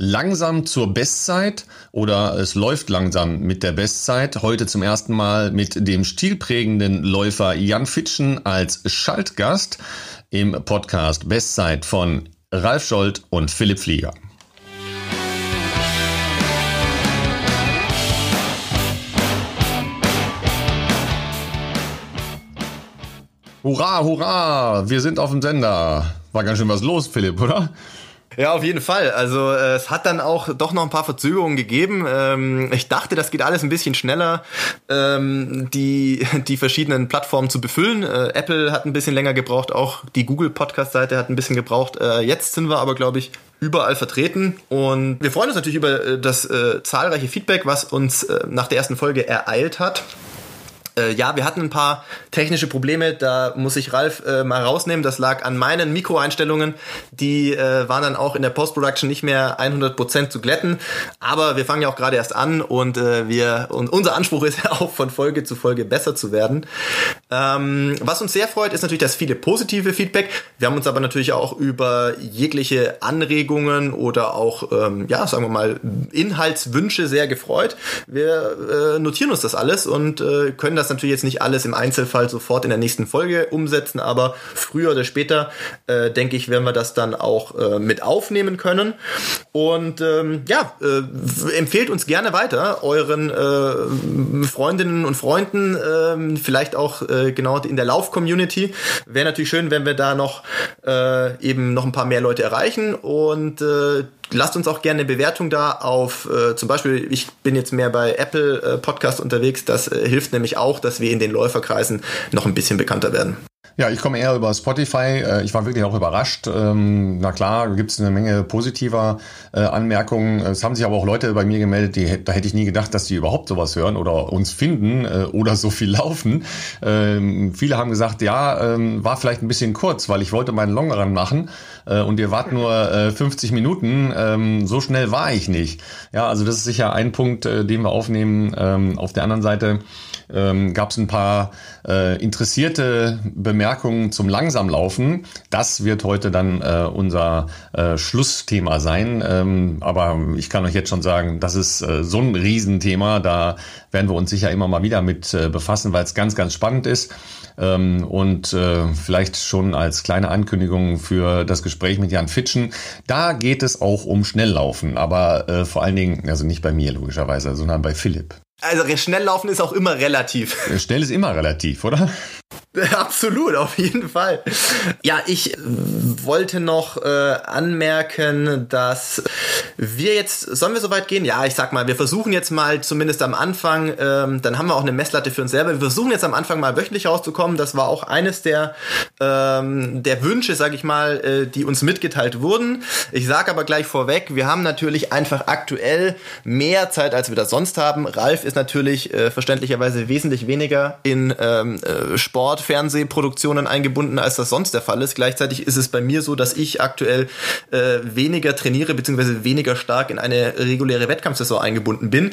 langsam zur Bestzeit oder es läuft langsam mit der Bestzeit. Heute zum ersten Mal mit dem stilprägenden Läufer Jan Fitschen als Schaltgast im Podcast Bestzeit von Ralf Scholz und Philipp Flieger. Hurra, hurra, wir sind auf dem Sender. War ganz schön was los, Philipp, oder? Ja, auf jeden Fall. Also äh, es hat dann auch doch noch ein paar Verzögerungen gegeben. Ähm, ich dachte, das geht alles ein bisschen schneller, ähm, die, die verschiedenen Plattformen zu befüllen. Äh, Apple hat ein bisschen länger gebraucht, auch die Google Podcast-Seite hat ein bisschen gebraucht. Äh, jetzt sind wir aber, glaube ich, überall vertreten und wir freuen uns natürlich über äh, das äh, zahlreiche Feedback, was uns äh, nach der ersten Folge ereilt hat. Äh, ja, wir hatten ein paar technische Probleme, da muss ich Ralf äh, mal rausnehmen. Das lag an meinen Mikroeinstellungen. Die äh, waren dann auch in der Post-Production nicht mehr 100% zu glätten. Aber wir fangen ja auch gerade erst an und äh, wir und unser Anspruch ist ja auch von Folge zu Folge besser zu werden. Ähm, was uns sehr freut, ist natürlich das viele positive Feedback. Wir haben uns aber natürlich auch über jegliche Anregungen oder auch, ähm, ja, sagen wir mal, Inhaltswünsche sehr gefreut. Wir äh, notieren uns das alles und äh, können das das natürlich jetzt nicht alles im Einzelfall sofort in der nächsten Folge umsetzen, aber früher oder später, äh, denke ich, werden wir das dann auch äh, mit aufnehmen können. Und ähm, ja, äh, empfehlt uns gerne weiter euren äh, Freundinnen und Freunden, äh, vielleicht auch äh, genau in der Lauf-Community. Wäre natürlich schön, wenn wir da noch äh, eben noch ein paar mehr Leute erreichen und äh, lasst uns auch gerne eine Bewertung da auf, äh, zum Beispiel, ich bin jetzt mehr bei Apple äh, Podcast unterwegs, das äh, hilft nämlich auch, dass wir in den Läuferkreisen noch ein bisschen bekannter werden. Ja, ich komme eher über Spotify. Äh, ich war wirklich auch überrascht. Ähm, na klar, gibt es eine Menge positiver äh, Anmerkungen. Es haben sich aber auch Leute bei mir gemeldet, die, da hätte ich nie gedacht, dass die überhaupt sowas hören oder uns finden äh, oder so viel laufen. Ähm, viele haben gesagt, ja, ähm, war vielleicht ein bisschen kurz, weil ich wollte meinen Longrun machen und ihr wart nur 50 Minuten. So schnell war ich nicht. Ja, also das ist sicher ein Punkt, den wir aufnehmen. Auf der anderen Seite ähm, gab es ein paar äh, interessierte Bemerkungen zum Langsamlaufen. Das wird heute dann äh, unser äh, Schlussthema sein. Ähm, aber ich kann euch jetzt schon sagen, das ist äh, so ein Riesenthema. Da werden wir uns sicher immer mal wieder mit äh, befassen, weil es ganz, ganz spannend ist. Ähm, und äh, vielleicht schon als kleine Ankündigung für das Gespräch mit Jan Fitschen. Da geht es auch um Schnelllaufen, aber äh, vor allen Dingen, also nicht bei mir logischerweise, sondern bei Philipp. Also schnell laufen ist auch immer relativ. Schnell ist immer relativ, oder? Absolut, auf jeden Fall. Ja, ich wollte noch äh, anmerken, dass wir jetzt, sollen wir so weit gehen? Ja, ich sag mal, wir versuchen jetzt mal zumindest am Anfang, ähm, dann haben wir auch eine Messlatte für uns selber. Wir versuchen jetzt am Anfang mal wöchentlich rauszukommen. Das war auch eines der, ähm, der Wünsche, sag ich mal, äh, die uns mitgeteilt wurden. Ich sage aber gleich vorweg, wir haben natürlich einfach aktuell mehr Zeit, als wir das sonst haben. Ralf ist natürlich äh, verständlicherweise wesentlich weniger in ähm, äh, Sport Sport, Fernsehproduktionen eingebunden, als das sonst der Fall ist. Gleichzeitig ist es bei mir so, dass ich aktuell äh, weniger trainiere beziehungsweise weniger stark in eine reguläre Wettkampfsaison eingebunden bin.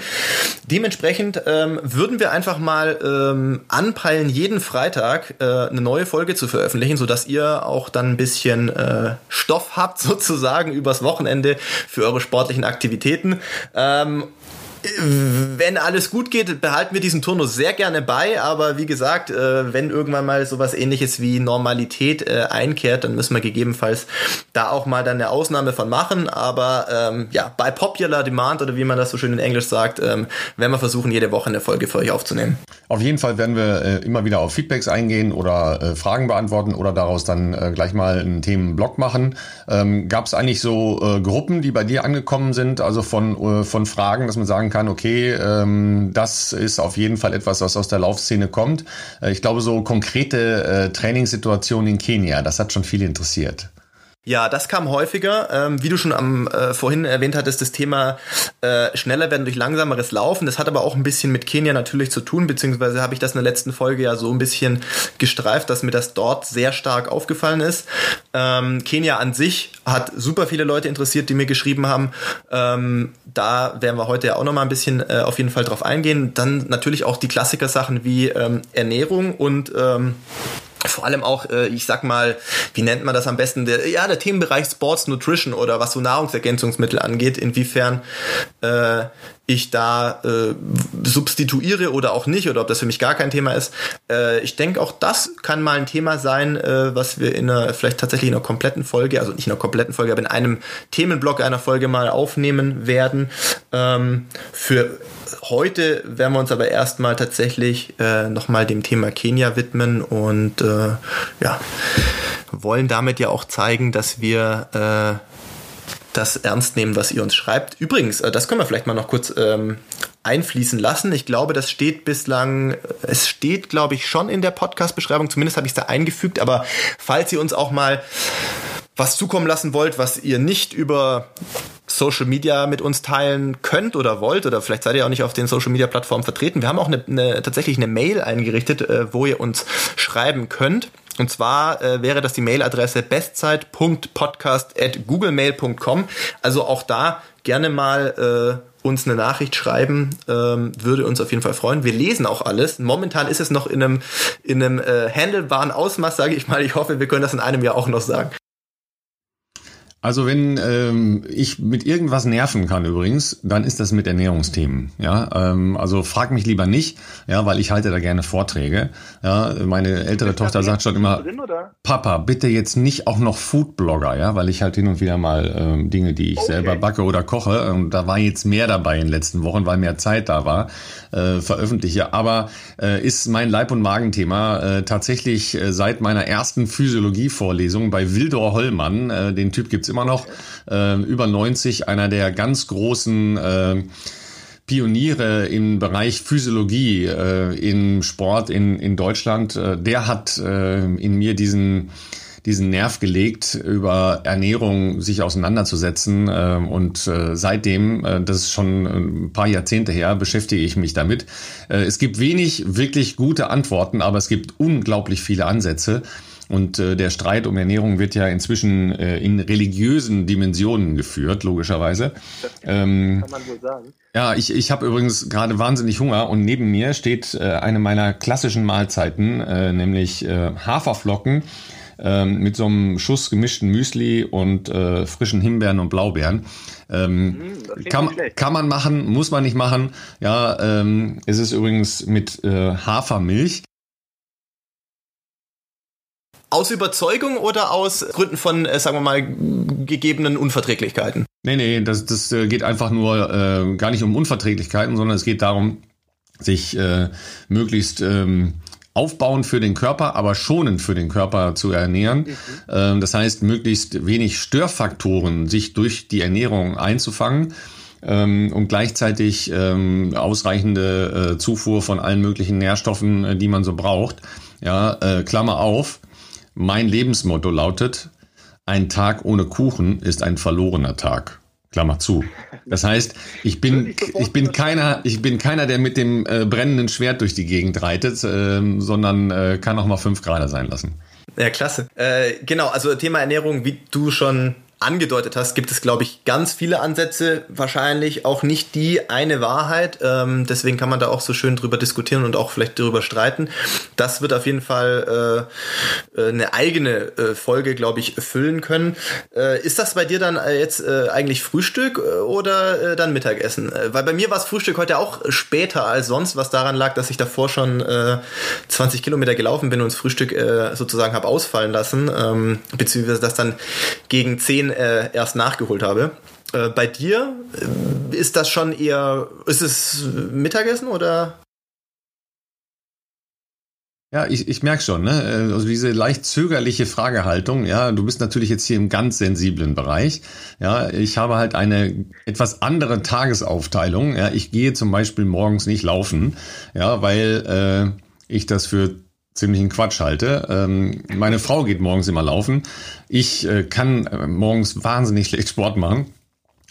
Dementsprechend ähm, würden wir einfach mal ähm, anpeilen, jeden Freitag äh, eine neue Folge zu veröffentlichen, sodass ihr auch dann ein bisschen äh, Stoff habt sozusagen übers Wochenende für eure sportlichen Aktivitäten. Ähm, wenn alles gut geht, behalten wir diesen Turnus sehr gerne bei, aber wie gesagt, äh, wenn irgendwann mal sowas ähnliches wie Normalität äh, einkehrt, dann müssen wir gegebenenfalls da auch mal dann eine Ausnahme von machen, aber ähm, ja, bei Popular Demand oder wie man das so schön in Englisch sagt, ähm, werden wir versuchen, jede Woche eine Folge für euch aufzunehmen. Auf jeden Fall werden wir äh, immer wieder auf Feedbacks eingehen oder äh, Fragen beantworten oder daraus dann äh, gleich mal einen Themenblock machen. Ähm, Gab es eigentlich so äh, Gruppen, die bei dir angekommen sind, also von, äh, von Fragen, dass man sagen kann, okay, ähm, das ist auf jeden Fall etwas, was aus der Laufszene kommt. Äh, ich glaube, so konkrete äh, Trainingssituationen in Kenia, das hat schon viele interessiert. Ja, das kam häufiger. Ähm, wie du schon am äh, vorhin erwähnt hattest, das Thema äh, schneller werden durch langsameres Laufen. Das hat aber auch ein bisschen mit Kenia natürlich zu tun, beziehungsweise habe ich das in der letzten Folge ja so ein bisschen gestreift, dass mir das dort sehr stark aufgefallen ist. Ähm, Kenia an sich hat super viele Leute interessiert, die mir geschrieben haben. Ähm, da werden wir heute ja auch noch mal ein bisschen äh, auf jeden Fall drauf eingehen. Dann natürlich auch die Klassiker-Sachen wie ähm, Ernährung und ähm, vor allem auch, äh, ich sag mal, wie nennt man das am besten? Der, ja, der Themenbereich Sports Nutrition oder was so Nahrungsergänzungsmittel angeht, inwiefern äh, ich da äh, substituiere oder auch nicht oder ob das für mich gar kein Thema ist. Äh, ich denke, auch das kann mal ein Thema sein, äh, was wir in einer, vielleicht tatsächlich in einer kompletten Folge, also nicht in einer kompletten Folge, aber in einem Themenblock einer Folge mal aufnehmen werden. Ähm, für heute werden wir uns aber erstmal tatsächlich äh, nochmal dem Thema Kenia widmen und äh, ja, wollen damit ja auch zeigen, dass wir äh, das ernst nehmen, was ihr uns schreibt. Übrigens, äh, das können wir vielleicht mal noch kurz ähm, einfließen lassen. Ich glaube, das steht bislang, äh, es steht, glaube ich, schon in der Podcast-Beschreibung. Zumindest habe ich es da eingefügt. Aber falls ihr uns auch mal was zukommen lassen wollt, was ihr nicht über Social Media mit uns teilen könnt oder wollt oder vielleicht seid ihr auch nicht auf den Social Media Plattformen vertreten. Wir haben auch eine, eine tatsächlich eine Mail eingerichtet, äh, wo ihr uns schreiben könnt. Und zwar äh, wäre das die Mailadresse bestzeit.podcast@googlemail.com. Also auch da gerne mal äh, uns eine Nachricht schreiben, ähm, würde uns auf jeden Fall freuen. Wir lesen auch alles. Momentan ist es noch in einem in einem äh, handelbaren Ausmaß, sage ich mal. Ich hoffe, wir können das in einem Jahr auch noch sagen. Also wenn ähm, ich mit irgendwas nerven kann übrigens, dann ist das mit Ernährungsthemen. Ja, ähm, also frag mich lieber nicht, ja, weil ich halte da gerne Vorträge. Ja, meine ältere Tochter sagt schon immer, drin, Papa, bitte jetzt nicht auch noch Foodblogger, ja, weil ich halt hin und wieder mal ähm, Dinge, die ich okay. selber backe oder koche, und da war jetzt mehr dabei in den letzten Wochen, weil mehr Zeit da war, äh, veröffentliche. Aber äh, ist mein Leib- und Magenthema äh, tatsächlich äh, seit meiner ersten Physiologie-Vorlesung bei Wildor Hollmann, äh, den Typ gibt's immer noch, äh, über 90, einer der ganz großen äh, Pioniere im Bereich Physiologie äh, im Sport in, in Deutschland. Äh, der hat äh, in mir diesen diesen Nerv gelegt, über Ernährung sich auseinanderzusetzen. Äh, und äh, seitdem, äh, das ist schon ein paar Jahrzehnte her, beschäftige ich mich damit. Äh, es gibt wenig wirklich gute Antworten, aber es gibt unglaublich viele Ansätze. Und äh, der Streit um Ernährung wird ja inzwischen äh, in religiösen Dimensionen geführt, logischerweise. Das kann, ähm, kann man so sagen. Ja, ich, ich habe übrigens gerade wahnsinnig Hunger und neben mir steht äh, eine meiner klassischen Mahlzeiten, äh, nämlich äh, Haferflocken äh, mit so einem Schuss gemischten Müsli und äh, frischen Himbeeren und Blaubeeren. Ähm, hm, kann, kann man machen, muss man nicht machen. Ja, ähm, es ist übrigens mit äh, Hafermilch. Aus Überzeugung oder aus Gründen von, äh, sagen wir mal, gegebenen Unverträglichkeiten? Nee, nee, das, das äh, geht einfach nur äh, gar nicht um Unverträglichkeiten, sondern es geht darum, sich äh, möglichst ähm, aufbauend für den Körper, aber schonend für den Körper zu ernähren. Mhm. Ähm, das heißt, möglichst wenig Störfaktoren sich durch die Ernährung einzufangen ähm, und gleichzeitig ähm, ausreichende äh, Zufuhr von allen möglichen Nährstoffen, äh, die man so braucht. Ja, äh, Klammer auf, mein Lebensmotto lautet, ein Tag ohne Kuchen ist ein verlorener Tag. Klammer zu. Das heißt, ich bin, ich bin keiner, ich bin keiner, der mit dem äh, brennenden Schwert durch die Gegend reitet, äh, sondern äh, kann auch mal fünf Grad sein lassen. Ja, klasse. Äh, genau, also Thema Ernährung, wie du schon angedeutet hast, gibt es, glaube ich, ganz viele Ansätze, wahrscheinlich auch nicht die eine Wahrheit. Ähm, deswegen kann man da auch so schön drüber diskutieren und auch vielleicht drüber streiten. Das wird auf jeden Fall äh, äh eine eigene äh, Folge, glaube ich, füllen können. Äh, ist das bei dir dann äh, jetzt äh, eigentlich Frühstück oder dann Mittagessen? Weil bei mir war es Frühstück heute auch später als sonst, was daran lag, dass ich davor schon äh, 20 Kilometer gelaufen bin und das Frühstück sozusagen habe ausfallen lassen, ähm, beziehungsweise das dann gegen 10 äh, erst nachgeholt habe. Äh, bei dir äh, ist das schon eher, ist es Mittagessen oder? Ja, ich, ich merke schon, ne? Äh, also diese leicht zögerliche Fragehaltung, ja, du bist natürlich jetzt hier im ganz sensiblen Bereich. Ja, ich habe halt eine etwas andere Tagesaufteilung. Ja, ich gehe zum Beispiel morgens nicht laufen, ja, weil äh, ich das für ziemlichen Quatsch halte. Ähm, meine Frau geht morgens immer laufen. Ich äh, kann äh, morgens wahnsinnig schlecht Sport machen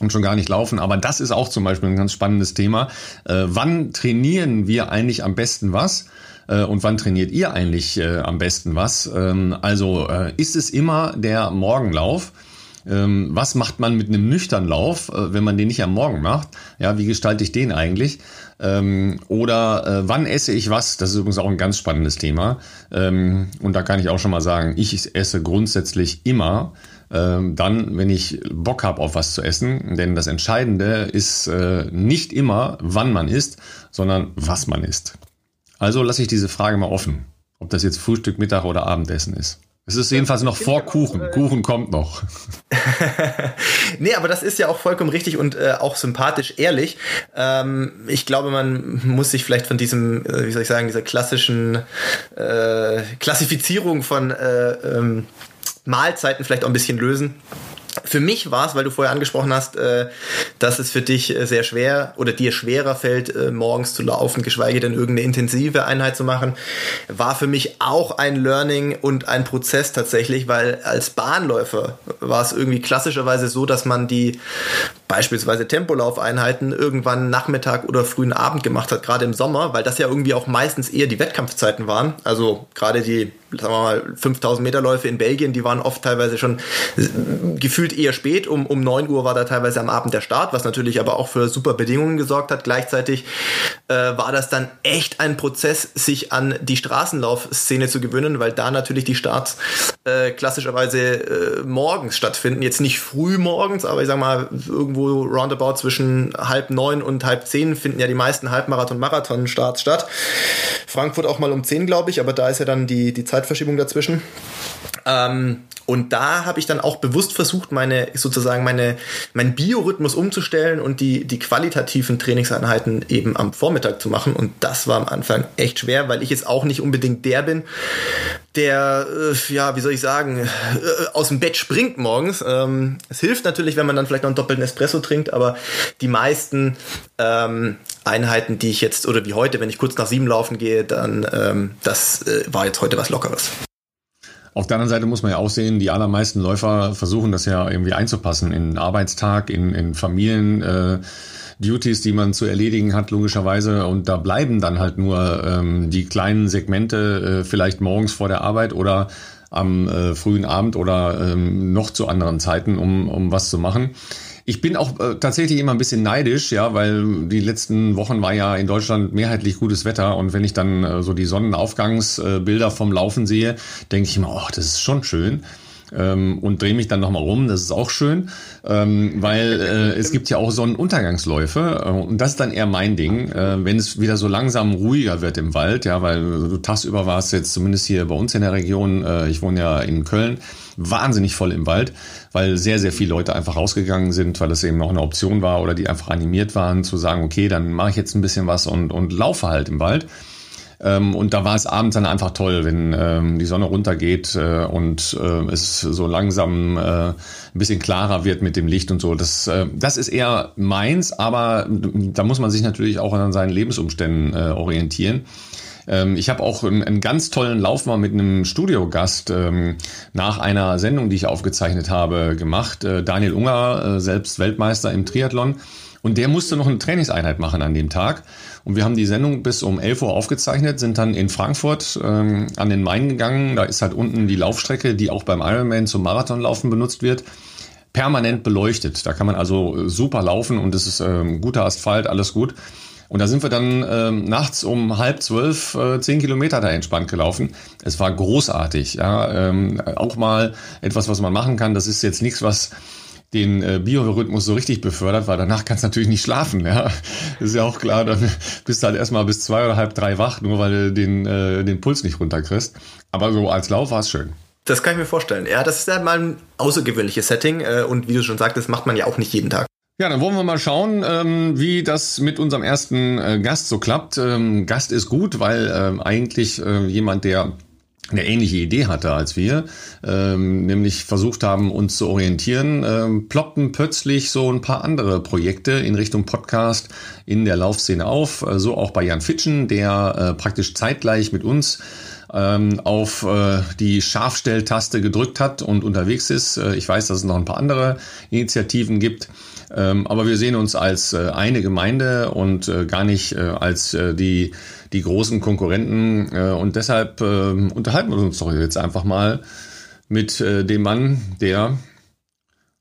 und schon gar nicht laufen. Aber das ist auch zum Beispiel ein ganz spannendes Thema. Äh, wann trainieren wir eigentlich am besten was? Äh, und wann trainiert ihr eigentlich äh, am besten was? Ähm, also äh, ist es immer der Morgenlauf? Ähm, was macht man mit einem nüchternen Lauf, äh, wenn man den nicht am Morgen macht? Ja, wie gestalte ich den eigentlich? Ähm, oder äh, wann esse ich was? Das ist übrigens auch ein ganz spannendes Thema. Ähm, und da kann ich auch schon mal sagen, ich esse grundsätzlich immer ähm, dann, wenn ich Bock habe auf was zu essen. Denn das Entscheidende ist äh, nicht immer, wann man isst, sondern was man isst. Also lasse ich diese Frage mal offen, ob das jetzt Frühstück, Mittag oder Abendessen ist. Es ist jedenfalls noch vor Kuchen. Äh, Kuchen kommt noch. nee, aber das ist ja auch vollkommen richtig und äh, auch sympathisch ehrlich. Ähm, ich glaube, man muss sich vielleicht von diesem, äh, wie soll ich sagen, dieser klassischen äh, Klassifizierung von äh, ähm, Mahlzeiten vielleicht auch ein bisschen lösen. Für mich war es, weil du vorher angesprochen hast, äh, dass es für dich äh, sehr schwer oder dir schwerer fällt, äh, morgens zu laufen, geschweige denn irgendeine intensive Einheit zu machen, war für mich auch ein Learning und ein Prozess tatsächlich, weil als Bahnläufer war es irgendwie klassischerweise so, dass man die beispielsweise Tempolaufeinheiten irgendwann Nachmittag oder frühen Abend gemacht hat, gerade im Sommer, weil das ja irgendwie auch meistens eher die Wettkampfzeiten waren. Also gerade die, sagen wir mal, 5000 Meter Läufe in Belgien, die waren oft teilweise schon gefühlt eher spät. Um, um 9 Uhr war da teilweise am Abend der Start, was natürlich aber auch für super Bedingungen gesorgt hat. Gleichzeitig äh, war das dann echt ein Prozess, sich an die Straßenlaufszene zu gewöhnen, weil da natürlich die Starts äh, klassischerweise äh, morgens stattfinden. Jetzt nicht früh morgens, aber ich sag mal, irgendwo roundabout zwischen halb neun und halb zehn finden ja die meisten Halbmarathon-Marathon-Starts statt. Frankfurt auch mal um zehn, glaube ich, aber da ist ja dann die, die Zeitverschiebung dazwischen. Ähm, und da habe ich dann auch bewusst versucht, meine sozusagen meine mein Biorhythmus umzustellen und die die qualitativen Trainingseinheiten eben am Vormittag zu machen. Und das war am Anfang echt schwer, weil ich jetzt auch nicht unbedingt der bin, der äh, ja wie soll ich sagen äh, aus dem Bett springt morgens. Ähm, es hilft natürlich, wenn man dann vielleicht noch einen doppelten Espresso trinkt, aber die meisten ähm, Einheiten, die ich jetzt oder wie heute, wenn ich kurz nach sieben laufen gehe, dann ähm, das äh, war jetzt heute was Lockeres. Auf der anderen Seite muss man ja auch sehen, die allermeisten Läufer versuchen das ja irgendwie einzupassen in Arbeitstag, in, in Familien. Äh, Duties, die man zu erledigen hat, logischerweise. Und da bleiben dann halt nur ähm, die kleinen Segmente, äh, vielleicht morgens vor der Arbeit oder am äh, frühen Abend oder ähm, noch zu anderen Zeiten, um, um was zu machen. Ich bin auch äh, tatsächlich immer ein bisschen neidisch, ja, weil die letzten Wochen war ja in Deutschland mehrheitlich gutes Wetter und wenn ich dann äh, so die Sonnenaufgangsbilder vom Laufen sehe, denke ich immer, oh, das ist schon schön ähm, und drehe mich dann nochmal rum. Das ist auch schön, ähm, weil äh, es gibt ja auch Sonnenuntergangsläufe äh, und das ist dann eher mein Ding, äh, wenn es wieder so langsam ruhiger wird im Wald, ja, weil du tagsüber warst jetzt zumindest hier bei uns in der Region, äh, ich wohne ja in Köln, wahnsinnig voll im Wald, weil sehr, sehr viele Leute einfach rausgegangen sind, weil das eben noch eine Option war oder die einfach animiert waren zu sagen, okay, dann mache ich jetzt ein bisschen was und, und laufe halt im Wald. Ähm, und da war es abends dann einfach toll, wenn ähm, die Sonne runtergeht äh, und äh, es so langsam äh, ein bisschen klarer wird mit dem Licht und so. Das, äh, das ist eher meins, aber da muss man sich natürlich auch an seinen Lebensumständen äh, orientieren. Ähm, ich habe auch einen, ganz tollen Lauf mal mit einem Studiogast ähm, nach einer Sendung, die ich aufgezeichnet habe, gemacht. Äh, Daniel Unger, äh, selbst Weltmeister im Triathlon. Und der musste noch eine Trainingseinheit machen an dem Tag. Und wir haben die Sendung bis um 11 Uhr aufgezeichnet, sind dann in Frankfurt ähm, an den Main gegangen. Da ist halt unten die Laufstrecke, die auch beim Ironman zum Marathonlaufen benutzt wird permanent beleuchtet. Da kann man also super laufen und es ist ähm, guter Asphalt, alles gut. Und da sind wir dann ähm, nachts um halb zwölf äh, zehn Kilometer da entspannt gelaufen. Es war großartig. Ja, ähm, auch mal etwas, was man machen kann. Das ist jetzt nichts, was den äh, Biorhythmus so richtig befördert, weil danach kannst du natürlich nicht schlafen. Ja, ist ja auch klar. Dann bist du halt erstmal bis zwei oder halb drei wach, nur weil du den äh, den Puls nicht runterkriegst. Aber so als Lauf war es schön. Das kann ich mir vorstellen. Ja, das ist ja mal ein außergewöhnliches Setting äh, und wie du schon sagtest, macht man ja auch nicht jeden Tag. Ja, dann wollen wir mal schauen, ähm, wie das mit unserem ersten äh, Gast so klappt. Ähm, Gast ist gut, weil äh, eigentlich äh, jemand, der eine ähnliche Idee hatte als wir, ähm, nämlich versucht haben, uns zu orientieren, ähm, ploppten plötzlich so ein paar andere Projekte in Richtung Podcast in der Laufszene auf. Äh, so auch bei Jan Fitschen, der äh, praktisch zeitgleich mit uns ähm, auf äh, die Scharfstelltaste gedrückt hat und unterwegs ist. Äh, ich weiß, dass es noch ein paar andere Initiativen gibt. Ähm, aber wir sehen uns als äh, eine Gemeinde und äh, gar nicht äh, als äh, die, die großen Konkurrenten. Äh, und deshalb äh, unterhalten wir uns doch jetzt einfach mal mit äh, dem Mann, der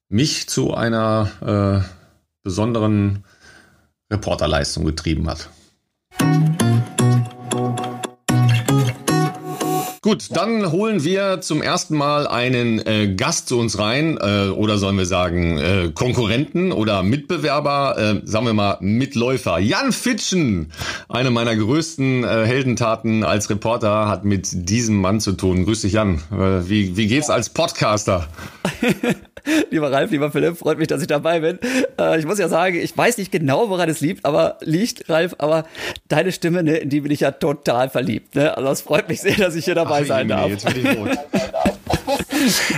mich zu einer äh, besonderen Reporterleistung getrieben hat. Gut, dann holen wir zum ersten Mal einen äh, Gast zu uns rein, äh, oder sollen wir sagen äh, Konkurrenten oder Mitbewerber, äh, sagen wir mal Mitläufer. Jan Fitschen, eine meiner größten äh, Heldentaten als Reporter, hat mit diesem Mann zu tun. Grüß dich, Jan. Äh, wie, wie geht's als Podcaster? lieber Ralf, lieber Philipp, freut mich, dass ich dabei bin. Äh, ich muss ja sagen, ich weiß nicht genau, woran es liegt, aber liegt, Ralf, aber deine Stimme, ne, in die bin ich ja total verliebt. Ne? Also es freut mich sehr, dass ich hier dabei Ach, sein darf. Jetzt bin ich rot.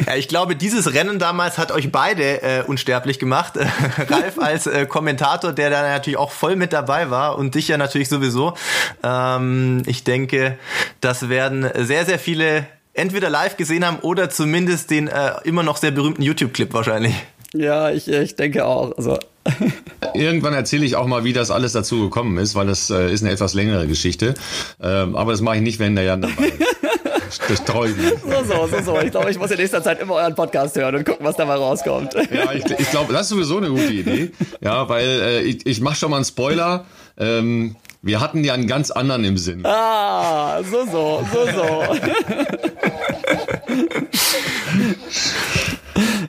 Ja, ich glaube, dieses Rennen damals hat euch beide äh, unsterblich gemacht. Ralf als äh, Kommentator, der da natürlich auch voll mit dabei war und dich ja natürlich sowieso. Ähm, ich denke, das werden sehr, sehr viele entweder live gesehen haben oder zumindest den äh, immer noch sehr berühmten YouTube-Clip wahrscheinlich. Ja, ich, ich denke auch. Also. Irgendwann erzähle ich auch mal, wie das alles dazu gekommen ist, weil das äh, ist eine etwas längere Geschichte. Ähm, aber das mache ich nicht, wenn der Jan dabei ist. Das nicht. So, so, so, so. Ich glaube, ich muss in nächster Zeit immer euren Podcast hören und gucken, was dabei rauskommt. Ja, ich, ich glaube, das ist sowieso eine gute Idee. Ja, weil äh, ich, ich mache schon mal einen Spoiler. Ähm, wir hatten ja einen ganz anderen im Sinn. Ah, so, so, so, so.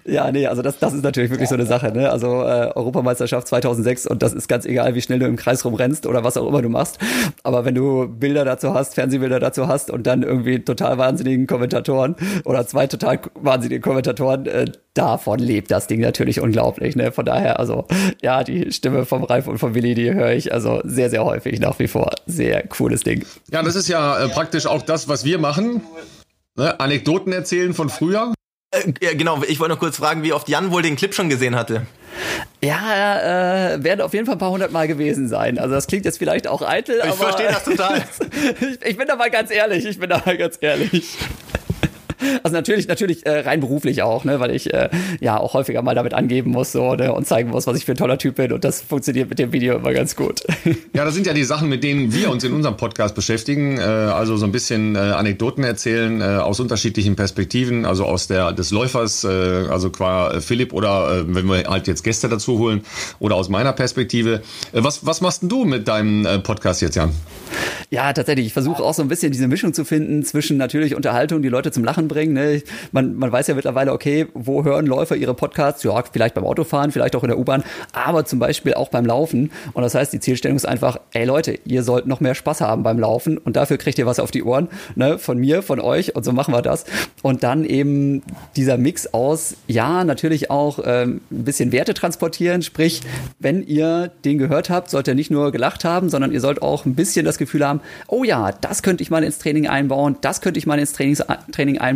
Ja, nee, also das, das ist natürlich wirklich so eine Sache. Ne? Also äh, Europameisterschaft 2006 und das ist ganz egal, wie schnell du im Kreis rumrennst oder was auch immer du machst. Aber wenn du Bilder dazu hast, Fernsehbilder dazu hast und dann irgendwie total wahnsinnigen Kommentatoren oder zwei total wahnsinnige Kommentatoren, äh, davon lebt das Ding natürlich unglaublich. Ne? Von daher, also ja, die Stimme vom Ralf und vom Willi, die höre ich also sehr, sehr häufig nach wie vor. Sehr cooles Ding. Ja, das ist ja äh, praktisch auch das, was wir machen. Ne? Anekdoten erzählen von früher. Äh, ja, genau, ich wollte noch kurz fragen, wie oft Jan wohl den Clip schon gesehen hatte. Ja, äh, werden auf jeden Fall ein paar hundert Mal gewesen sein. Also das klingt jetzt vielleicht auch eitel, ich aber... Ich verstehe das total. ich, ich bin da mal ganz ehrlich, ich bin da mal ganz ehrlich. Also natürlich, natürlich äh, rein beruflich auch, ne, weil ich äh, ja auch häufiger mal damit angeben muss so, ne, und zeigen muss, was ich für ein toller Typ bin. Und das funktioniert mit dem Video immer ganz gut. Ja, das sind ja die Sachen, mit denen wir uns in unserem Podcast beschäftigen. Äh, also so ein bisschen äh, Anekdoten erzählen äh, aus unterschiedlichen Perspektiven, also aus der des Läufers, äh, also qua Philipp oder wenn wir halt jetzt Gäste dazu holen oder aus meiner Perspektive. Was, was machst denn du mit deinem Podcast jetzt, Jan? Ja, tatsächlich. Ich versuche auch so ein bisschen diese Mischung zu finden zwischen natürlich Unterhaltung, die Leute zum Lachen bringen. Ne? Man, man weiß ja mittlerweile, okay, wo hören Läufer ihre Podcasts? Ja, vielleicht beim Autofahren, vielleicht auch in der U-Bahn, aber zum Beispiel auch beim Laufen. Und das heißt, die Zielstellung ist einfach, ey Leute, ihr sollt noch mehr Spaß haben beim Laufen und dafür kriegt ihr was auf die Ohren, ne? von mir, von euch und so machen wir das. Und dann eben dieser Mix aus, ja, natürlich auch ähm, ein bisschen Werte transportieren, sprich, wenn ihr den gehört habt, sollt ihr nicht nur gelacht haben, sondern ihr sollt auch ein bisschen das Gefühl haben, oh ja, das könnte ich mal ins Training einbauen, das könnte ich mal ins Trainings Training einbauen.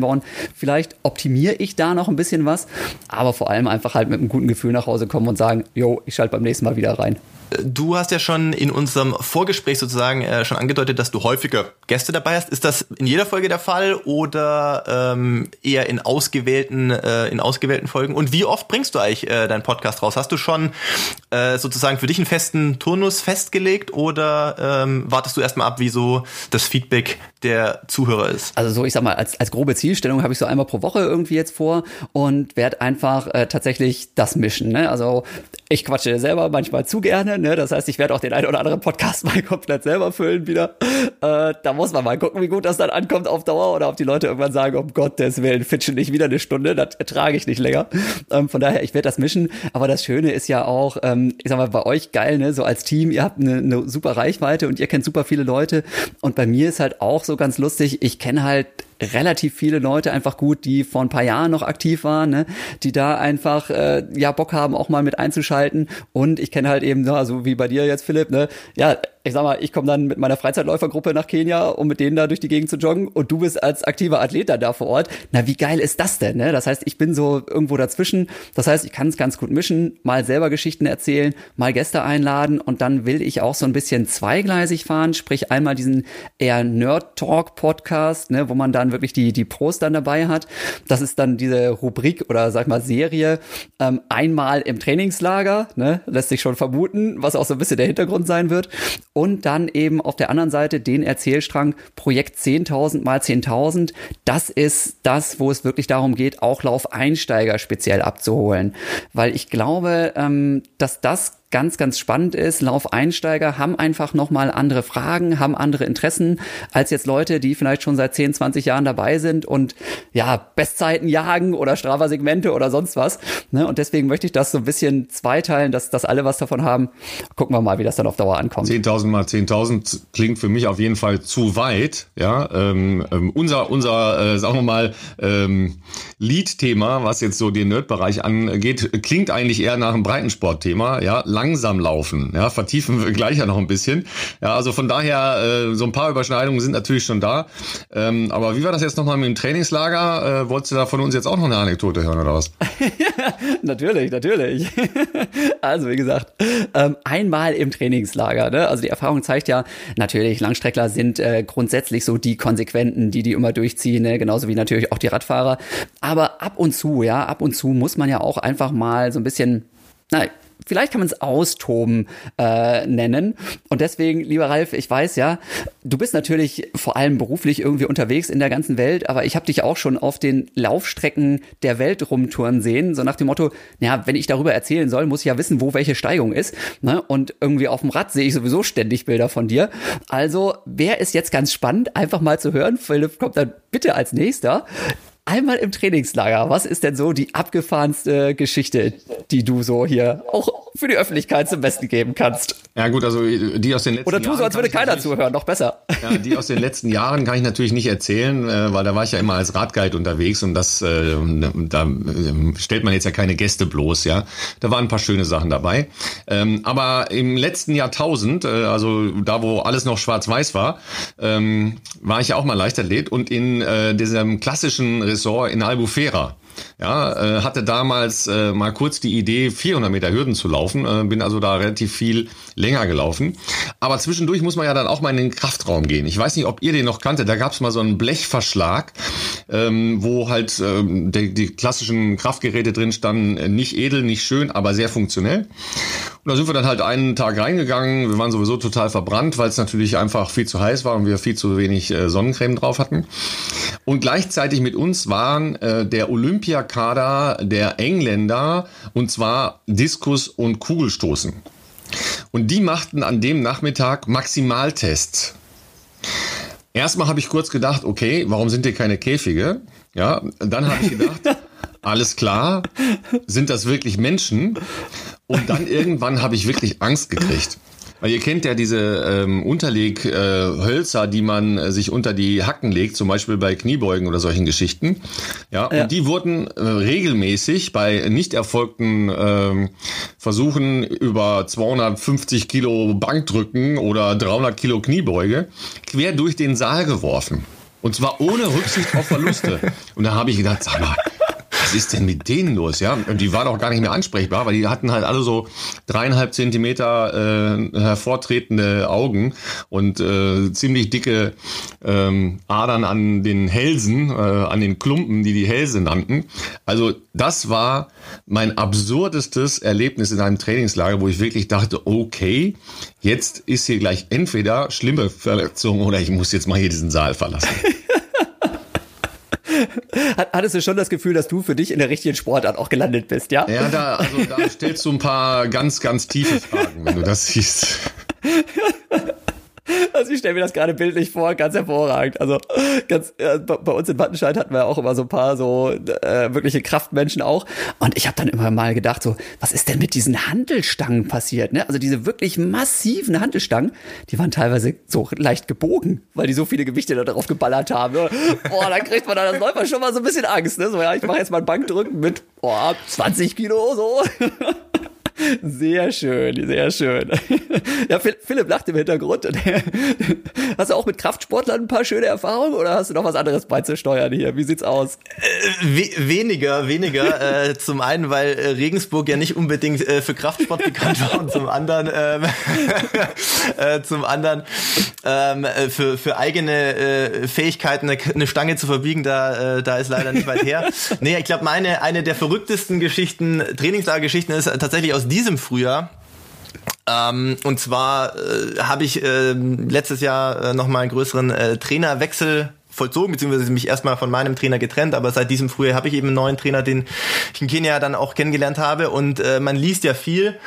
Vielleicht optimiere ich da noch ein bisschen was, aber vor allem einfach halt mit einem guten Gefühl nach Hause kommen und sagen, yo, ich schalte beim nächsten Mal wieder rein. Du hast ja schon in unserem Vorgespräch sozusagen äh, schon angedeutet, dass du häufiger Gäste dabei hast. Ist das in jeder Folge der Fall oder ähm, eher in ausgewählten äh, in ausgewählten Folgen? Und wie oft bringst du eigentlich äh, deinen Podcast raus? Hast du schon äh, sozusagen für dich einen festen Turnus festgelegt oder ähm, wartest du erstmal ab, wie so das Feedback der Zuhörer ist? Also so, ich sag mal, als, als grobe Zielstellung habe ich so einmal pro Woche irgendwie jetzt vor und werde einfach äh, tatsächlich das mischen. Ne? Also ich quatsche selber manchmal zu gerne Ne? Das heißt, ich werde auch den einen oder anderen Podcast mal komplett selber füllen wieder. Äh, da muss man mal gucken, wie gut das dann ankommt auf Dauer oder ob die Leute irgendwann sagen, um Gottes Willen, fitschen nicht wieder eine Stunde, das ertrage ich nicht länger. Ähm, von daher, ich werde das mischen. Aber das Schöne ist ja auch, ähm, ich sag mal, bei euch geil, ne? so als Team, ihr habt eine, eine super Reichweite und ihr kennt super viele Leute. Und bei mir ist halt auch so ganz lustig, ich kenne halt relativ viele Leute einfach gut, die vor ein paar Jahren noch aktiv waren, ne? die da einfach äh, ja Bock haben, auch mal mit einzuschalten. Und ich kenne halt eben, also wie bei dir jetzt, Philipp, ne, ja, ich sag mal, ich komme dann mit meiner Freizeitläufergruppe nach Kenia, um mit denen da durch die Gegend zu joggen und du bist als aktiver Athlet da vor Ort. Na, wie geil ist das denn? Ne? Das heißt, ich bin so irgendwo dazwischen. Das heißt, ich kann es ganz gut mischen, mal selber Geschichten erzählen, mal Gäste einladen und dann will ich auch so ein bisschen zweigleisig fahren, sprich einmal diesen eher Nerd-Talk-Podcast, ne, wo man dann wirklich die, die Pros dann dabei hat. Das ist dann diese Rubrik oder sag mal Serie, ähm, einmal im Trainingslager, ne, lässt sich schon vermuten, was auch so ein bisschen der Hintergrund sein wird. Und dann eben auf der anderen Seite den Erzählstrang Projekt 10.000 mal 10.000. Das ist das, wo es wirklich darum geht, auch Laufeinsteiger speziell abzuholen. Weil ich glaube, ähm, dass das ganz, ganz spannend ist. Laufeinsteiger haben einfach nochmal andere Fragen, haben andere Interessen als jetzt Leute, die vielleicht schon seit 10, 20 Jahren dabei sind und ja, Bestzeiten jagen oder Strava-Segmente oder sonst was. Ne? Und deswegen möchte ich das so ein bisschen zweiteilen, dass, dass alle was davon haben. Gucken wir mal, wie das dann auf Dauer ankommt. 10.000 mal 10.000 klingt für mich auf jeden Fall zu weit. Ja, ähm, ähm, unser, unser, äh, sagen wir mal, ähm, Lead-Thema, was jetzt so den Nerd-Bereich angeht, klingt eigentlich eher nach einem Breitensport-Thema. Ja, langsam laufen. Ja, vertiefen wir gleich ja noch ein bisschen. Ja, also von daher, äh, so ein paar Überschneidungen sind natürlich schon da. Ähm, aber wie war das jetzt nochmal mit dem Trainingslager? Äh, wolltest du da von uns jetzt auch noch eine Anekdote hören oder was? natürlich, natürlich. also wie gesagt, ähm, einmal im Trainingslager. Ne? Also die Erfahrung zeigt ja, natürlich, Langstreckler sind äh, grundsätzlich so die Konsequenten, die die immer durchziehen, ne? genauso wie natürlich auch die Radfahrer. Aber ab und zu, ja, ab und zu muss man ja auch einfach mal so ein bisschen, na, vielleicht kann man es Austoben äh, nennen. Und deswegen, lieber Ralf, ich weiß ja, du bist natürlich vor allem beruflich irgendwie unterwegs in der ganzen Welt, aber ich habe dich auch schon auf den Laufstrecken der Welt rumtouren sehen, so nach dem Motto, ja, wenn ich darüber erzählen soll, muss ich ja wissen, wo welche Steigung ist. Ne? Und irgendwie auf dem Rad sehe ich sowieso ständig Bilder von dir. Also wäre es jetzt ganz spannend, einfach mal zu hören. Philipp kommt dann bitte als nächster einmal im Trainingslager. Was ist denn so die abgefahrenste Geschichte, die du so hier auch für die Öffentlichkeit zum Besten geben kannst? Ja gut, also die aus den letzten Oder tu so, als würde keiner zuhören, noch besser. Ja, die aus den letzten Jahren kann ich natürlich nicht erzählen, äh, weil da war ich ja immer als Radguide unterwegs und das, äh, da äh, stellt man jetzt ja keine Gäste bloß, ja. Da waren ein paar schöne Sachen dabei. Ähm, aber im letzten Jahrtausend, also da, wo alles noch schwarz-weiß war, ähm, war ich ja auch mal Leichtathlet und in diesem klassischen Ressort in Albufera. Ja, äh, hatte damals äh, mal kurz die Idee, 400 Meter Hürden zu laufen, äh, bin also da relativ viel länger gelaufen. Aber zwischendurch muss man ja dann auch mal in den Kraftraum gehen. Ich weiß nicht, ob ihr den noch kanntet. Da gab es mal so einen Blechverschlag, ähm, wo halt ähm, die, die klassischen Kraftgeräte drin standen. Nicht edel, nicht schön, aber sehr funktionell. Und da sind wir dann halt einen Tag reingegangen. Wir waren sowieso total verbrannt, weil es natürlich einfach viel zu heiß war und wir viel zu wenig äh, Sonnencreme drauf hatten. Und gleichzeitig mit uns waren äh, der Olympiakader der Engländer und zwar Diskus und Kugelstoßen. Und die machten an dem Nachmittag Maximaltests. Erstmal habe ich kurz gedacht, okay, warum sind hier keine Käfige? Ja, dann habe ich gedacht, alles klar, sind das wirklich Menschen? Und dann irgendwann habe ich wirklich Angst gekriegt. Weil ihr kennt ja diese ähm, Unterleghölzer, äh, die man äh, sich unter die Hacken legt, zum Beispiel bei Kniebeugen oder solchen Geschichten. Ja, ja. und die wurden äh, regelmäßig bei nicht erfolgten ähm, Versuchen über 250 Kilo Bankdrücken oder 300 Kilo Kniebeuge quer durch den Saal geworfen. Und zwar ohne Rücksicht auf Verluste. Und da habe ich gedacht, sag mal, was ist denn mit denen los? Ja, und die waren auch gar nicht mehr ansprechbar, weil die hatten halt alle so dreieinhalb Zentimeter äh, hervortretende Augen und äh, ziemlich dicke ähm, Adern an den Hälsen, äh, an den Klumpen, die die Hälse nannten. Also das war mein absurdestes Erlebnis in einem Trainingslager, wo ich wirklich dachte, okay, jetzt ist hier gleich entweder schlimme Verletzung oder ich muss jetzt mal hier diesen Saal verlassen. Hattest du schon das Gefühl, dass du für dich in der richtigen Sportart auch gelandet bist, ja? Ja, da, also, da stellst du ein paar ganz, ganz tiefe Fragen, wenn du das siehst. Also ich stelle mir das gerade bildlich vor, ganz hervorragend. Also ganz äh, bei uns in Wattenscheid hatten wir auch immer so ein paar so äh, wirkliche Kraftmenschen auch. Und ich habe dann immer mal gedacht, so, was ist denn mit diesen Handelstangen passiert? Ne? Also diese wirklich massiven Handelstangen, die waren teilweise so leicht gebogen, weil die so viele Gewichte da drauf geballert haben. Boah, dann kriegt man dann als Läufer schon mal so ein bisschen Angst. Ne? So, ja, ich mache jetzt mal ein Bankdrücken mit boah, 20 Kilo so. Sehr schön, sehr schön. Ja, Philipp lacht im Hintergrund. Hast du auch mit Kraftsportlern ein paar schöne Erfahrungen oder hast du noch was anderes beizusteuern hier? Wie sieht's aus? Äh, weniger, weniger. äh, zum einen, weil äh, Regensburg ja nicht unbedingt äh, für Kraftsport bekannt war und zum anderen, ähm, äh, zum anderen ähm, äh, für, für eigene äh, Fähigkeiten eine, Stange zu verbiegen, da, da ist leider nicht weit her. Nee, ich glaube, meine eine der verrücktesten Geschichten, Trainingslagergeschichten ist tatsächlich aus diesem Frühjahr. Ähm, und zwar äh, habe ich äh, letztes Jahr äh, nochmal einen größeren äh, Trainerwechsel vollzogen, beziehungsweise mich erstmal von meinem Trainer getrennt, aber seit diesem Frühjahr habe ich eben einen neuen Trainer, den ich in Kenia dann auch kennengelernt habe und äh, man liest ja viel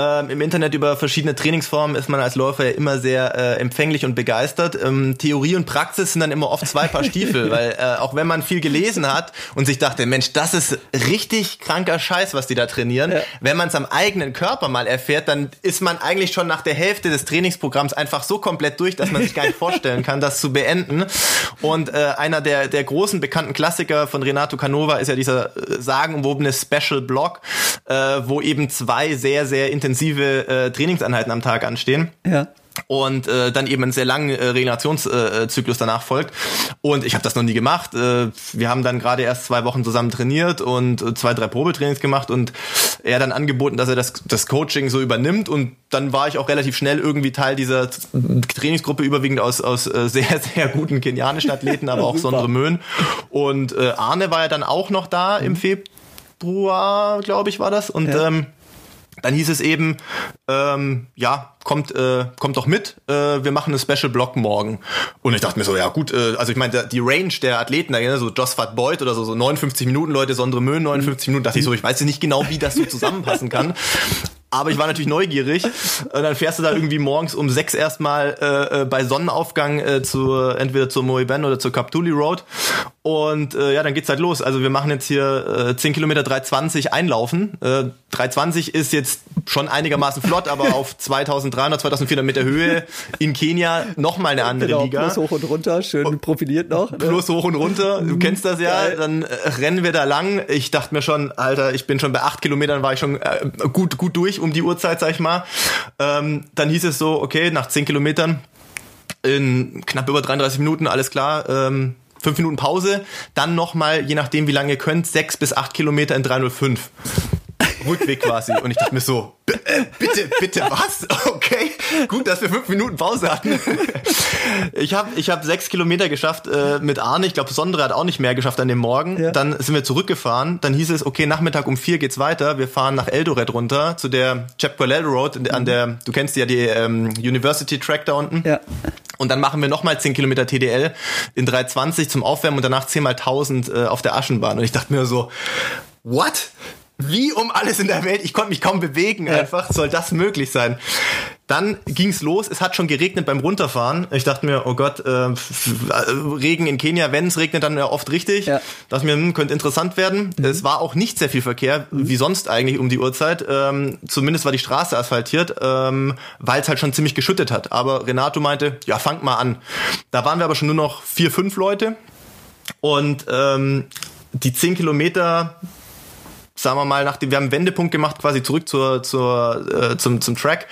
ähm, im Internet über verschiedene Trainingsformen, ist man als Läufer ja immer sehr äh, empfänglich und begeistert. Ähm, Theorie und Praxis sind dann immer oft zwei Paar Stiefel, weil äh, auch wenn man viel gelesen hat und sich dachte, Mensch, das ist richtig kranker Scheiß, was die da trainieren, ja. wenn man es am eigenen Körper mal erfährt, dann ist man eigentlich schon nach der Hälfte des Trainingsprogramms einfach so komplett durch, dass man sich gar nicht vorstellen kann, das zu beenden. Und äh, einer der, der großen bekannten Klassiker von Renato Canova ist ja dieser äh, sagenumwobene Special Block, äh, wo eben zwei sehr, sehr intensive äh, Trainingseinheiten am Tag anstehen. Ja und äh, dann eben einen sehr langen äh, Regenerationszyklus äh, danach folgt. Und ich habe das noch nie gemacht. Äh, wir haben dann gerade erst zwei Wochen zusammen trainiert und äh, zwei, drei Probetrainings gemacht und er dann angeboten, dass er das, das Coaching so übernimmt und dann war ich auch relativ schnell irgendwie Teil dieser Trainingsgruppe, überwiegend aus, aus äh, sehr, sehr guten kenianischen Athleten, aber auch Sondre Möhn. Und äh, Arne war ja dann auch noch da im Februar, glaube ich, war das. Und ja. ähm, dann hieß es eben, ähm, ja, kommt, äh, kommt doch mit, äh, wir machen einen Special Block morgen. Und ich dachte mir so, ja gut, äh, also ich meine, die Range der Athleten, ne, so Josfat Boyd oder so, so 59 Minuten Leute, Sondre Möhn 59 Minuten, dachte ich so, ich weiß ja nicht genau, wie das so zusammenpassen kann. Aber ich war natürlich neugierig. Und dann fährst du da irgendwie morgens um sechs erstmal äh, äh, bei Sonnenaufgang äh, zu entweder zur Moiben oder zur Kaptuli Road. Und äh, ja, dann geht's halt los. Also wir machen jetzt hier äh, 10 Kilometer 320 einlaufen. Äh, 320 ist jetzt schon einigermaßen flott, aber auf 2300, 2400 Meter Höhe in Kenia nochmal eine andere genau, Liga. Plus hoch und runter, schön profiliert noch. Ne? Plus hoch und runter, du kennst das ja. Geil. Dann äh, rennen wir da lang. Ich dachte mir schon, Alter, ich bin schon bei acht Kilometern, war ich schon äh, gut, gut durch um die Uhrzeit, sag ich mal. Ähm, dann hieß es so, okay, nach 10 Kilometern in knapp über 33 Minuten, alles klar, ähm, fünf Minuten Pause, dann nochmal, je nachdem wie lange ihr könnt, sechs bis acht Kilometer in 305. Rückweg quasi. Und ich dachte mir so, bitte, bitte, was? Okay, gut, dass wir fünf Minuten Pause hatten. Ich habe ich hab sechs Kilometer geschafft äh, mit Arne. Ich glaube, Sondre hat auch nicht mehr geschafft an dem Morgen. Ja. Dann sind wir zurückgefahren. Dann hieß es, okay, Nachmittag um vier geht's weiter. Wir fahren nach Eldoret runter zu der Chapqualel Road, an der, du kennst ja die ähm, University Track da unten. Ja. Und dann machen wir nochmal 10 Kilometer TDL in 320 zum Aufwärmen und danach 10 mal 1000 äh, auf der Aschenbahn. Und ich dachte mir so, what? Wie um alles in der Welt, ich konnte mich kaum bewegen ja. einfach, soll das möglich sein? Dann ging's los, es hat schon geregnet beim Runterfahren. Ich dachte mir, oh Gott, äh, Regen in Kenia, wenn es regnet, dann ja oft richtig. Ja. Dachte mir, hm, könnte interessant werden. Mhm. Es war auch nicht sehr viel Verkehr, mhm. wie sonst eigentlich um die Uhrzeit. Ähm, zumindest war die Straße asphaltiert, ähm, weil es halt schon ziemlich geschüttet hat. Aber Renato meinte, ja, fangt mal an. Da waren wir aber schon nur noch vier, fünf Leute. Und ähm, die zehn Kilometer sagen wir mal, nachdem wir haben einen Wendepunkt gemacht, quasi zurück zur, zur, äh, zum, zum Track.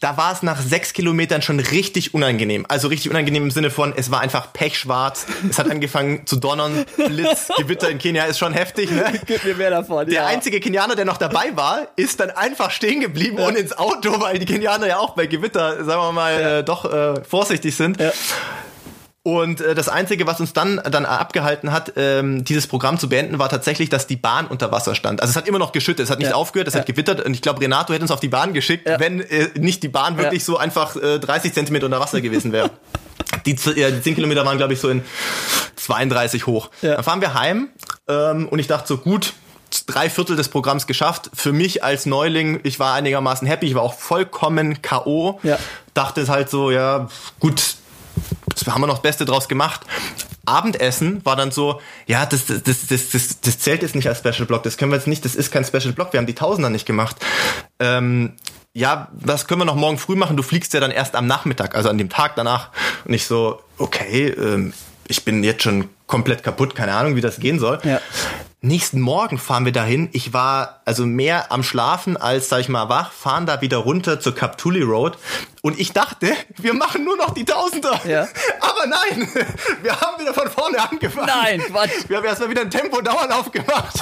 Da war es nach sechs Kilometern schon richtig unangenehm. Also richtig unangenehm im Sinne von, es war einfach pechschwarz. Es hat angefangen zu donnern. Blitz, Gewitter in Kenia ist schon heftig. Ne? Gib mir mehr davon. Der ja. einzige Kenianer, der noch dabei war, ist dann einfach stehen geblieben ja. und ins Auto, weil die Kenianer ja auch bei Gewitter, sagen wir mal, ja. äh, doch äh, vorsichtig sind. Und äh, das Einzige, was uns dann, dann abgehalten hat, ähm, dieses Programm zu beenden, war tatsächlich, dass die Bahn unter Wasser stand. Also es hat immer noch geschüttet, es hat nicht ja. aufgehört, es ja. hat gewittert und ich glaube, Renato hätte uns auf die Bahn geschickt, ja. wenn äh, nicht die Bahn wirklich so einfach äh, 30 Zentimeter unter Wasser gewesen wäre. die, äh, die 10 Kilometer waren, glaube ich, so in 32 hoch. Dann fahren wir heim ähm, und ich dachte so, gut, drei Viertel des Programms geschafft. Für mich als Neuling, ich war einigermaßen happy, ich war auch vollkommen K.O. Ja. Dachte es halt so, ja, gut, das haben wir noch das Beste draus gemacht. Abendessen war dann so, ja, das, das, das, das, das, zählt jetzt nicht als Special Block, das können wir jetzt nicht, das ist kein Special Block, wir haben die Tausender nicht gemacht. Ähm, ja, was können wir noch morgen früh machen? Du fliegst ja dann erst am Nachmittag, also an dem Tag danach. Und ich so, okay, ähm, ich bin jetzt schon komplett kaputt, keine Ahnung, wie das gehen soll. Ja. Nächsten Morgen fahren wir dahin. Ich war also mehr am Schlafen als, sag ich mal, wach, fahren da wieder runter zur Kaptuli Road Und ich dachte, wir machen nur noch die Tausender. Ja. Aber nein, wir haben wieder von vorne angefangen. Nein, Quatsch. Wir haben erstmal wieder einen Tempo-Dauerlauf gemacht.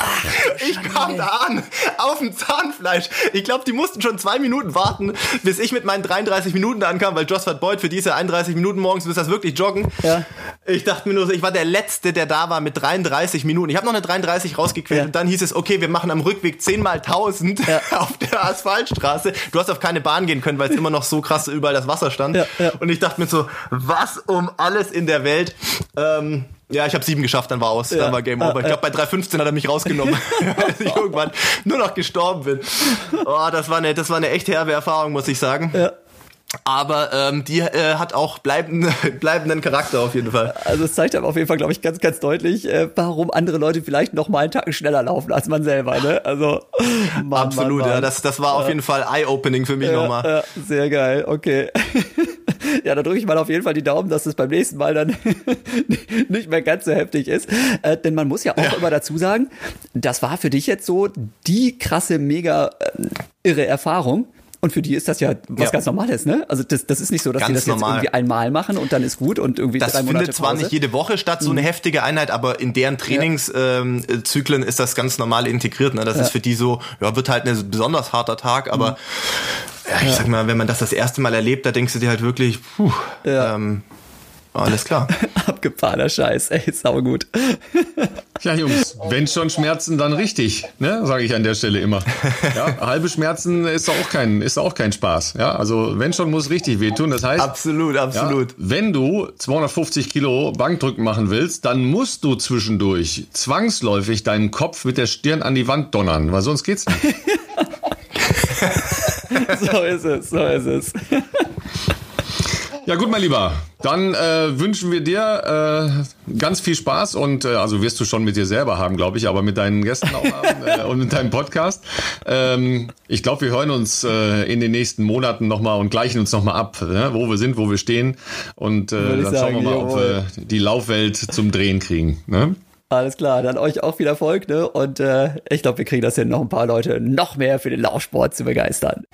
ich kam da an, auf dem Zahnfleisch. Ich glaube, die mussten schon zwei Minuten warten, bis ich mit meinen 33 Minuten da ankam, weil Josphat Boyd für diese 31 Minuten morgens muss das wirklich joggen. Ja. Ich dachte mir nur so, ich war der Letzte, der da war mit 33 Minuten. Ich habe noch eine 33 rausgequält Ja. und dann hieß es, okay, wir machen am Rückweg 10 mal 1000 Ja. auf der Asphaltstraße. Du hast auf keine Bahn gehen können, weil es immer noch so krass überall das Wasser stand. Ja. Und ich dachte mir so, was um alles in der Welt? Ähm, ja, ich habe sieben geschafft, dann war aus, dann war Game Ah, Over. Ich glaube, bei 3,15 hat er mich rausgenommen, als ich irgendwann nur noch gestorben bin. Oh, das war eine, das war eine echt herbe Erfahrung, muss ich sagen. Ja. Aber ähm, die äh, hat auch bleibenden, bleibenden Charakter auf jeden Fall. Also es zeigt aber auf jeden Fall, glaube ich, ganz, ganz deutlich, äh, warum andere Leute vielleicht noch mal einen Tacken schneller laufen als man selber. Ne? Also Mann, Absolut, Mann, Mann. ja. Das, das war auf jeden Fall eye-opening für mich nochmal. Ja, sehr geil, okay. Ja, da drücke ich mal auf jeden Fall die Daumen, dass es beim nächsten Mal dann nicht mehr ganz so heftig ist. Äh, denn man muss ja auch immer dazu sagen, das war für dich jetzt so die krasse, mega äh, irre Erfahrung. Und für die ist das ja was Ja. ganz Normales, ne? Also das, das ist nicht so, dass die Ganz das jetzt normal. irgendwie einmal machen und dann ist gut und irgendwie Das drei Monate findet zwar Pause. Mhm. nicht jede Woche statt, so eine heftige Einheit, aber in deren Trainingszyklen ähm, Zyklen ist das ganz normal integriert. Ne? Das ist für die so, ja, wird halt ein besonders harter Tag, aber Mhm. ja, ich sag mal, wenn man das das erste Mal erlebt, da denkst du dir halt wirklich, puh, Ja. ähm, alles klar. Abgefahrener Scheiß, ey, sau gut. Ja, Jungs, wenn schon Schmerzen, dann richtig, ne? Sage ich an der Stelle immer. Ja, halbe Schmerzen ist auch kein, ist auch kein Spaß. Ja, also wenn schon muss richtig wehtun. Das heißt, absolut, ja, absolut. wenn du 250 Kilo Bankdrücken machen willst, dann musst du zwischendurch zwangsläufig deinen Kopf mit der Stirn an die Wand donnern, weil sonst geht's nicht. So ist es, so ist es. Ja gut, mein Lieber, dann äh, wünschen wir dir äh, ganz viel Spaß und äh, also wirst du schon mit dir selber haben, glaube ich, aber mit deinen Gästen auch haben äh, und mit deinem Podcast. Ähm, ich glaube, wir hören uns äh, in den nächsten Monaten nochmal und gleichen uns nochmal ab, ne? wo wir sind, wo wir stehen und äh, dann ich schauen wir sagen, mal, ob wir die Laufwelt zum Drehen kriegen. Ne? Alles klar, dann euch auch viel Erfolg, ne? Und äh, ich glaube, wir kriegen das hin, noch ein paar Leute noch mehr für den Laufsport zu begeistern.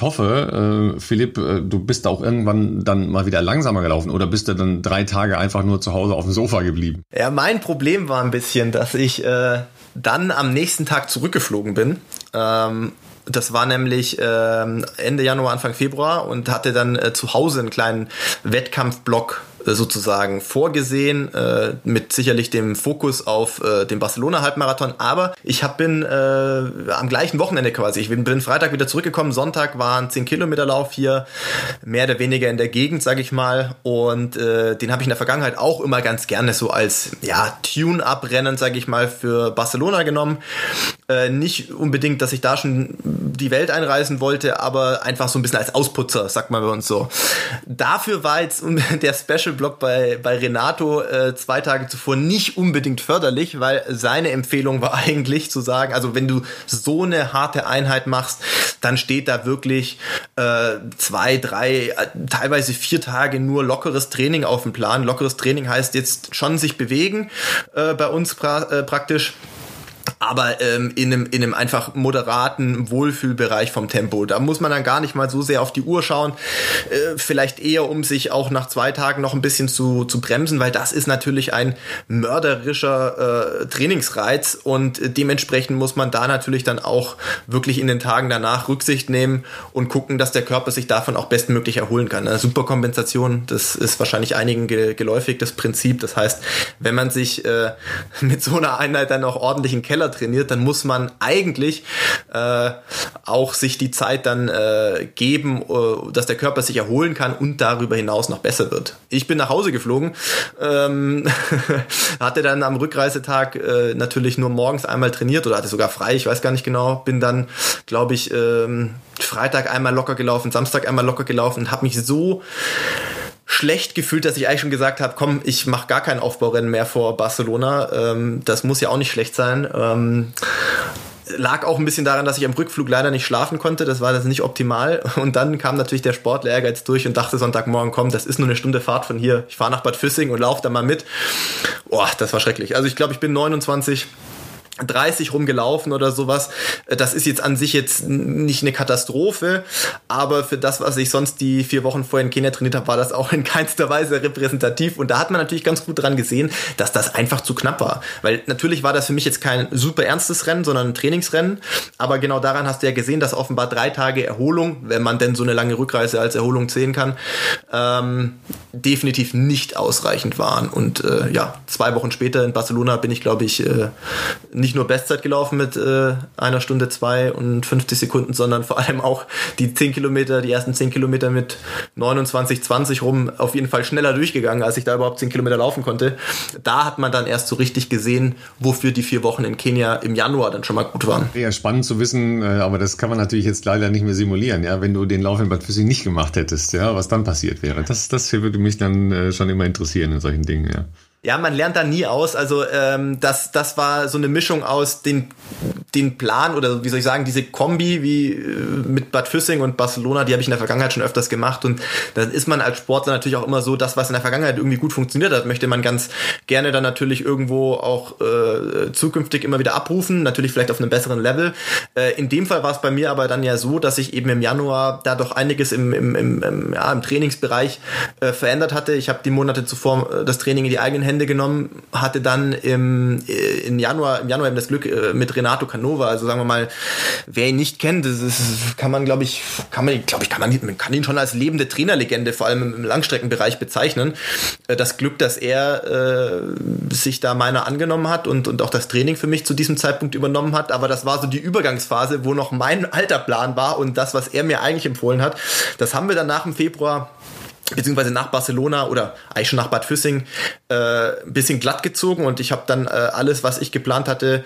Ich hoffe, äh, Philipp, äh, du bist auch irgendwann dann mal wieder langsamer gelaufen oder bist du dann drei Tage einfach nur zu Hause auf dem Sofa geblieben? Ja, mein Problem war ein bisschen, dass ich äh, dann am nächsten Tag zurückgeflogen bin. Ähm, das war nämlich ähm, Ende Januar, Anfang Februar und hatte dann äh, zu Hause einen kleinen Wettkampfblock sozusagen vorgesehen, äh, mit sicherlich dem Fokus auf äh, den Barcelona-Halbmarathon. Aber ich hab, bin äh, am gleichen Wochenende quasi, ich bin, bin Freitag wieder zurückgekommen, Sonntag war ein 10-Kilometer-Lauf hier, mehr oder weniger in der Gegend, sag ich mal. Und äh, den habe ich in der Vergangenheit auch immer ganz gerne so als ja, Tune-Up-Rennen, sag ich mal, für Barcelona genommen. Äh, nicht unbedingt, dass ich da schon die Welt einreisen wollte, aber einfach so ein bisschen als Ausputzer, sagt man bei uns so. Dafür war jetzt der Special-Block bei, bei Renato äh, zwei Tage zuvor nicht unbedingt förderlich, weil seine Empfehlung war eigentlich zu sagen, also wenn du so eine harte Einheit machst, dann steht da wirklich äh, zwei, drei, äh, teilweise vier Tage nur lockeres Training auf dem Plan. Lockeres Training heißt jetzt schon sich bewegen, äh, bei uns pra äh, praktisch aber ähm, in, einem, in einem einfach moderaten Wohlfühlbereich vom Tempo. Da muss man dann gar nicht mal so sehr auf die Uhr schauen, äh, vielleicht eher um sich auch nach zwei Tagen noch ein bisschen zu, zu bremsen, weil das ist natürlich ein mörderischer äh, Trainingsreiz und dementsprechend muss man da natürlich dann auch wirklich in den Tagen danach Rücksicht nehmen und gucken, dass der Körper sich davon auch bestmöglich erholen kann. Eine Superkompensation, das ist wahrscheinlich einigen ge geläufig, das Prinzip. Das heißt, wenn man sich äh, mit so einer Einheit dann auch ordentlich in den Trainiert, dann muss man eigentlich äh, auch sich die Zeit dann äh, geben, äh, dass der Körper sich erholen kann und darüber hinaus noch besser wird. Ich bin nach Hause geflogen, ähm, hatte dann am Rückreisetag äh, natürlich nur morgens einmal trainiert oder hatte sogar frei, ich weiß gar nicht genau, bin dann, glaube ich, ähm, Freitag einmal locker gelaufen, Samstag einmal locker gelaufen habe mich so schlecht gefühlt, dass ich eigentlich schon gesagt habe, komm, ich mache gar kein Aufbaurennen mehr vor Barcelona. Ähm, das muss ja auch nicht schlecht sein. Ähm, lag auch ein bisschen daran, dass ich am Rückflug leider nicht schlafen konnte. Das war das nicht optimal. Und dann kam natürlich der Sportler Ehrgeiz durch und dachte Sonntagmorgen, komm, das ist nur eine Stunde Fahrt von hier. Ich fahre nach Bad Füssing und laufe da mal mit. Boah, das war schrecklich. Also ich glaube, ich bin 29 30 rumgelaufen oder sowas. Äh, das ist jetzt an sich jetzt nicht eine Katastrophe, aber für das, was ich sonst die vier Wochen vorher in Kenia trainiert habe, war das auch in keinster Weise repräsentativ. Und da hat man natürlich ganz gut dran gesehen, dass das einfach zu knapp war. Weil natürlich war das für mich jetzt kein super ernstes Rennen, sondern ein Trainingsrennen. Aber genau daran hast du ja gesehen, dass offenbar drei Tage Erholung, wenn man denn so eine lange Rückreise als Erholung zählen kann, ähm, definitiv nicht ausreichend waren. Und äh, ja, zwei Wochen später in Barcelona bin ich, glaube ich, äh, nicht nur Bestzeit gelaufen mit äh, einer Stunde zwei und 50 Sekunden, sondern vor allem auch die 10 Kilometer, die ersten 10 Kilometer mit 29, 20 rum auf jeden Fall schneller durchgegangen, als ich da überhaupt 10 Kilometer laufen konnte. Da hat man dann erst so richtig gesehen, wofür die vier Wochen in Kenia im Januar dann schon mal gut waren. Ja, spannend zu wissen, äh, aber das kann man natürlich jetzt leider nicht mehr simulieren, ja, wenn du den Lauf in Bad Füssing nicht gemacht hättest, ja, was dann passiert wäre. Das, das würde mich dann äh, schon immer interessieren in solchen Dingen, ja. Ja, man lernt da nie aus. Also ähm, das, das war so eine Mischung aus den, den Plan oder wie soll ich sagen, diese Kombi wie äh, mit Bad Füssing und Barcelona, die habe ich in der Vergangenheit schon öfters gemacht. Und dann ist man als Sportler natürlich auch immer so, das, was in der Vergangenheit irgendwie gut funktioniert hat, möchte man ganz gerne dann natürlich irgendwo auch äh, zukünftig immer wieder abrufen, natürlich vielleicht auf einem besseren Level. Äh, in dem Fall war es bei mir aber dann ja so, dass ich eben im Januar da doch einiges im, im, im, im, ja, im Trainingsbereich äh, verändert hatte. Ich habe die Monate zuvor äh, das Training in die eigenen Hände genommen, hatte dann im, äh, im Januar, im Januar eben das Glück mit Renato Canova, also sagen wir mal, wer ihn nicht kennt, das ist, kann man, glaube ich, kann man, glaube ich, kann man, man kann ihn schon als lebende Trainerlegende, vor allem im Langstreckenbereich bezeichnen. Äh, das Glück, dass er äh, sich da meiner angenommen hat und, und auch das Training für mich zu diesem Zeitpunkt übernommen hat, aber das war so die Übergangsphase, wo noch mein alter Plan war und das, was er mir eigentlich empfohlen hat. Das haben wir dann nach dem Februar beziehungsweise nach Barcelona oder eigentlich schon nach Bad Füssing äh, ein bisschen glatt gezogen und ich habe dann äh, alles, was ich geplant hatte,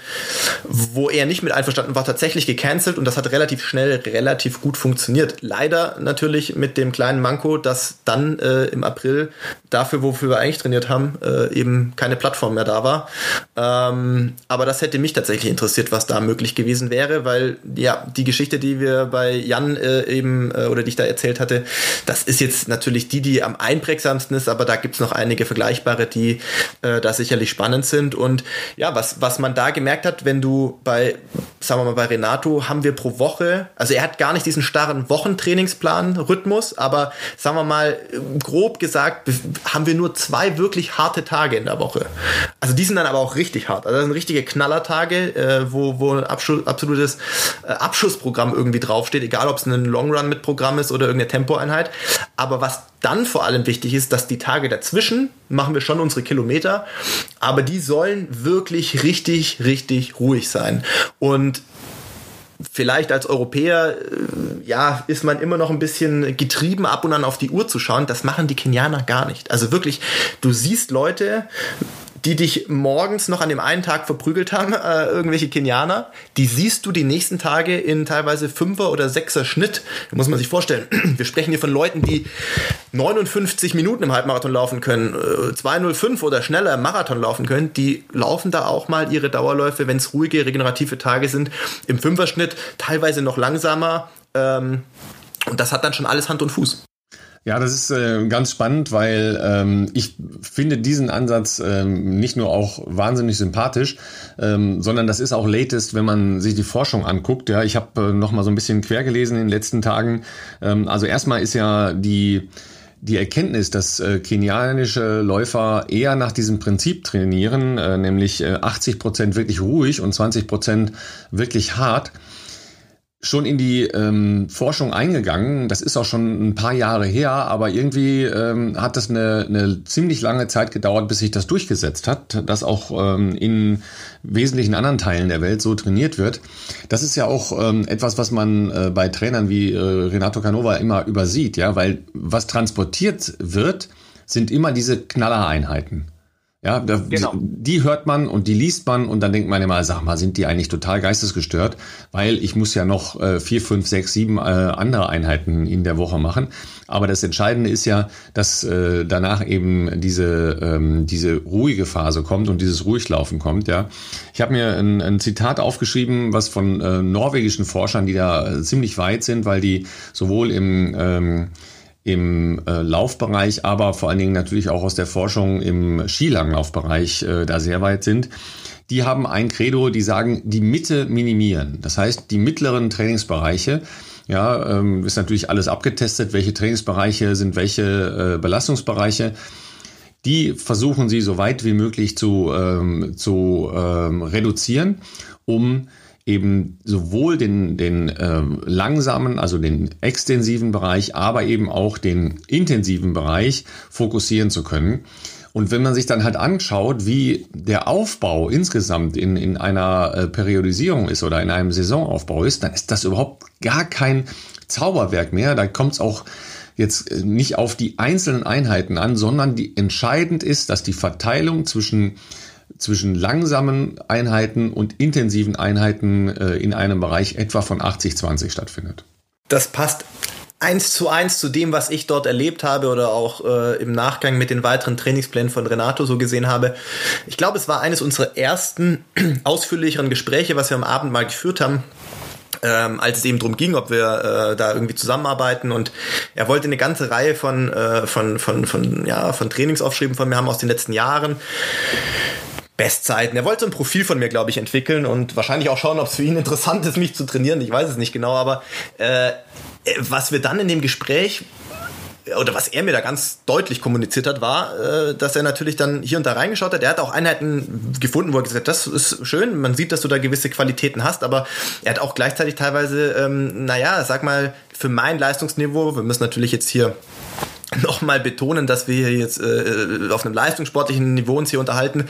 wo er nicht mit einverstanden war, tatsächlich gecancelt und das hat relativ schnell, relativ gut funktioniert. Leider natürlich mit dem kleinen Manko, dass dann äh, im April dafür, wofür wir eigentlich trainiert haben, äh, eben keine Plattform mehr da war. Ähm, aber das hätte mich tatsächlich interessiert, was da möglich gewesen wäre, weil ja, die Geschichte, die wir bei Jan äh, eben äh, oder die ich da erzählt hatte, das ist jetzt natürlich die, die am einprägsamsten ist, aber da gibt es noch einige vergleichbare, die äh, da sicherlich spannend sind. Und ja, was, was man da gemerkt hat, wenn du bei, sagen wir mal, bei Renato haben wir pro Woche, also er hat gar nicht diesen starren Wochentrainingsplan, Rhythmus, aber sagen wir mal, grob gesagt, haben wir nur zwei wirklich harte Tage in der Woche. Also die sind dann aber auch richtig hart. Also das sind richtige Knallertage, äh, wo, wo ein absolutes äh, Abschussprogramm irgendwie draufsteht, egal ob es ein Long Run mit Programm ist oder irgendeine Tempoeinheit. Aber was dann vor allem wichtig ist, dass die Tage dazwischen machen wir schon unsere Kilometer, aber die sollen wirklich richtig, richtig ruhig sein. Und vielleicht als Europäer, äh, ja, ist man immer noch ein bisschen getrieben, ab und an auf die Uhr zu schauen. Das machen die Kenianer gar nicht. Also wirklich, du siehst Leute, die dich morgens noch an dem einen Tag verprügelt haben, äh, irgendwelche Kenianer, die siehst du die nächsten Tage in teilweise Fünfer- oder Sechser Schnitt. Da muss man sich vorstellen. Wir sprechen hier von Leuten, die 59 Minuten im Halbmarathon laufen können, äh, 205 oder schneller im Marathon laufen können. Die laufen da auch mal ihre Dauerläufe, wenn es ruhige, regenerative Tage sind, im Fünferschnitt, teilweise noch langsamer. Ähm, und das hat dann schon alles Hand und Fuß. Ja, das ist äh, ganz spannend, weil ähm, ich finde diesen Ansatz ähm, nicht nur auch wahnsinnig sympathisch, ähm, sondern das ist auch latest, wenn man sich die Forschung anguckt. Ja, ich habe äh, noch mal so ein bisschen quer gelesen in den letzten Tagen. Ähm, also erstmal ist ja die die Erkenntnis, dass äh, kenianische Läufer eher nach diesem Prinzip trainieren, äh, nämlich äh, 80 Prozent wirklich ruhig und 20 Prozent wirklich hart, schon in die ähm, Forschung eingegangen. Das ist auch schon ein paar Jahre her, aber irgendwie ähm, hat das eine, eine ziemlich lange Zeit gedauert, bis sich das durchgesetzt hat, dass auch ähm, in wesentlichen anderen Teilen der Welt so trainiert wird. Das ist ja auch ähm, etwas, was man äh, bei Trainern wie äh, Renato Canova immer übersieht, ja, weil was transportiert wird, sind immer diese Knallereinheiten. Ja, da, genau. die, die, hört man und die liest man und dann denkt man immer, sag mal, sind die eigentlich total geistesgestört? Weil ich muss ja noch äh, vier, fünf, sechs, sieben äh, andere Einheiten in der Woche machen. Aber das Entscheidende ist ja, dass äh, danach eben diese, ähm, diese ruhige Phase kommt und dieses Ruhiglaufen kommt. Ja, Ich habe mir ein, ein Zitat aufgeschrieben, was von äh, norwegischen Forschern, die da äh, ziemlich weit sind, weil die sowohl im ähm, im äh, Laufbereich, aber vor allen Dingen natürlich auch aus der Forschung im Skilanglaufbereich äh, da sehr weit sind. die haben ein Credo, die sagen, die Mitte minimieren. Das heißt, die mittleren Trainingsbereiche, ja, ähm, ist natürlich alles abgetestet, welche Trainingsbereiche sind welche äh, Belastungsbereiche. Die versuchen sie so weit wie möglich zu, ähm, zu ähm, reduzieren, um eben sowohl den, den äh, langsamen, also den extensiven Bereich, aber eben auch den intensiven Bereich fokussieren zu können. Und wenn man sich dann halt anschaut, wie der Aufbau insgesamt in, in einer äh, Periodisierung ist oder in einem Saisonaufbau ist, dann ist das überhaupt gar kein Zauberwerk mehr. Da kommt es auch jetzt äh, nicht auf die einzelnen Einheiten an, sondern die entscheidend ist, dass die Verteilung zwischen zwischen langsamen Einheiten und intensiven Einheiten äh, in einem Bereich etwa von 80-20 stattfindet. Das passt eins zu eins zu dem, was ich dort erlebt habe oder auch äh, im Nachgang mit den weiteren Trainingsplänen von Renato so gesehen habe. Ich glaube, es war eines unserer ersten ausführlicheren Gespräche, was wir am Abend mal geführt haben. Ähm, als es eben darum ging, ob wir äh, da irgendwie zusammenarbeiten und er wollte eine ganze Reihe von, äh, von, von, von, ja, von Trainingsaufschrieben von mir haben aus den letzten Jahren. Bestzeiten. Er wollte so ein Profil von mir, glaube ich, entwickeln und wahrscheinlich auch schauen, ob es für ihn interessant ist, mich zu trainieren. Ich weiß es nicht genau, aber äh, was wir dann in dem Gespräch oder was er mir da ganz deutlich kommuniziert hat, war, äh, dass er natürlich dann hier und da reingeschaut hat. Er hat auch Einheiten gefunden, wo er gesagt hat, das ist schön, man sieht, dass du da gewisse Qualitäten hast, aber er hat auch gleichzeitig teilweise, ähm, naja, sag mal, für mein Leistungsniveau, wir müssen natürlich jetzt hier nochmal betonen, dass wir hier jetzt äh, auf einem leistungssportlichen Niveau uns hier unterhalten,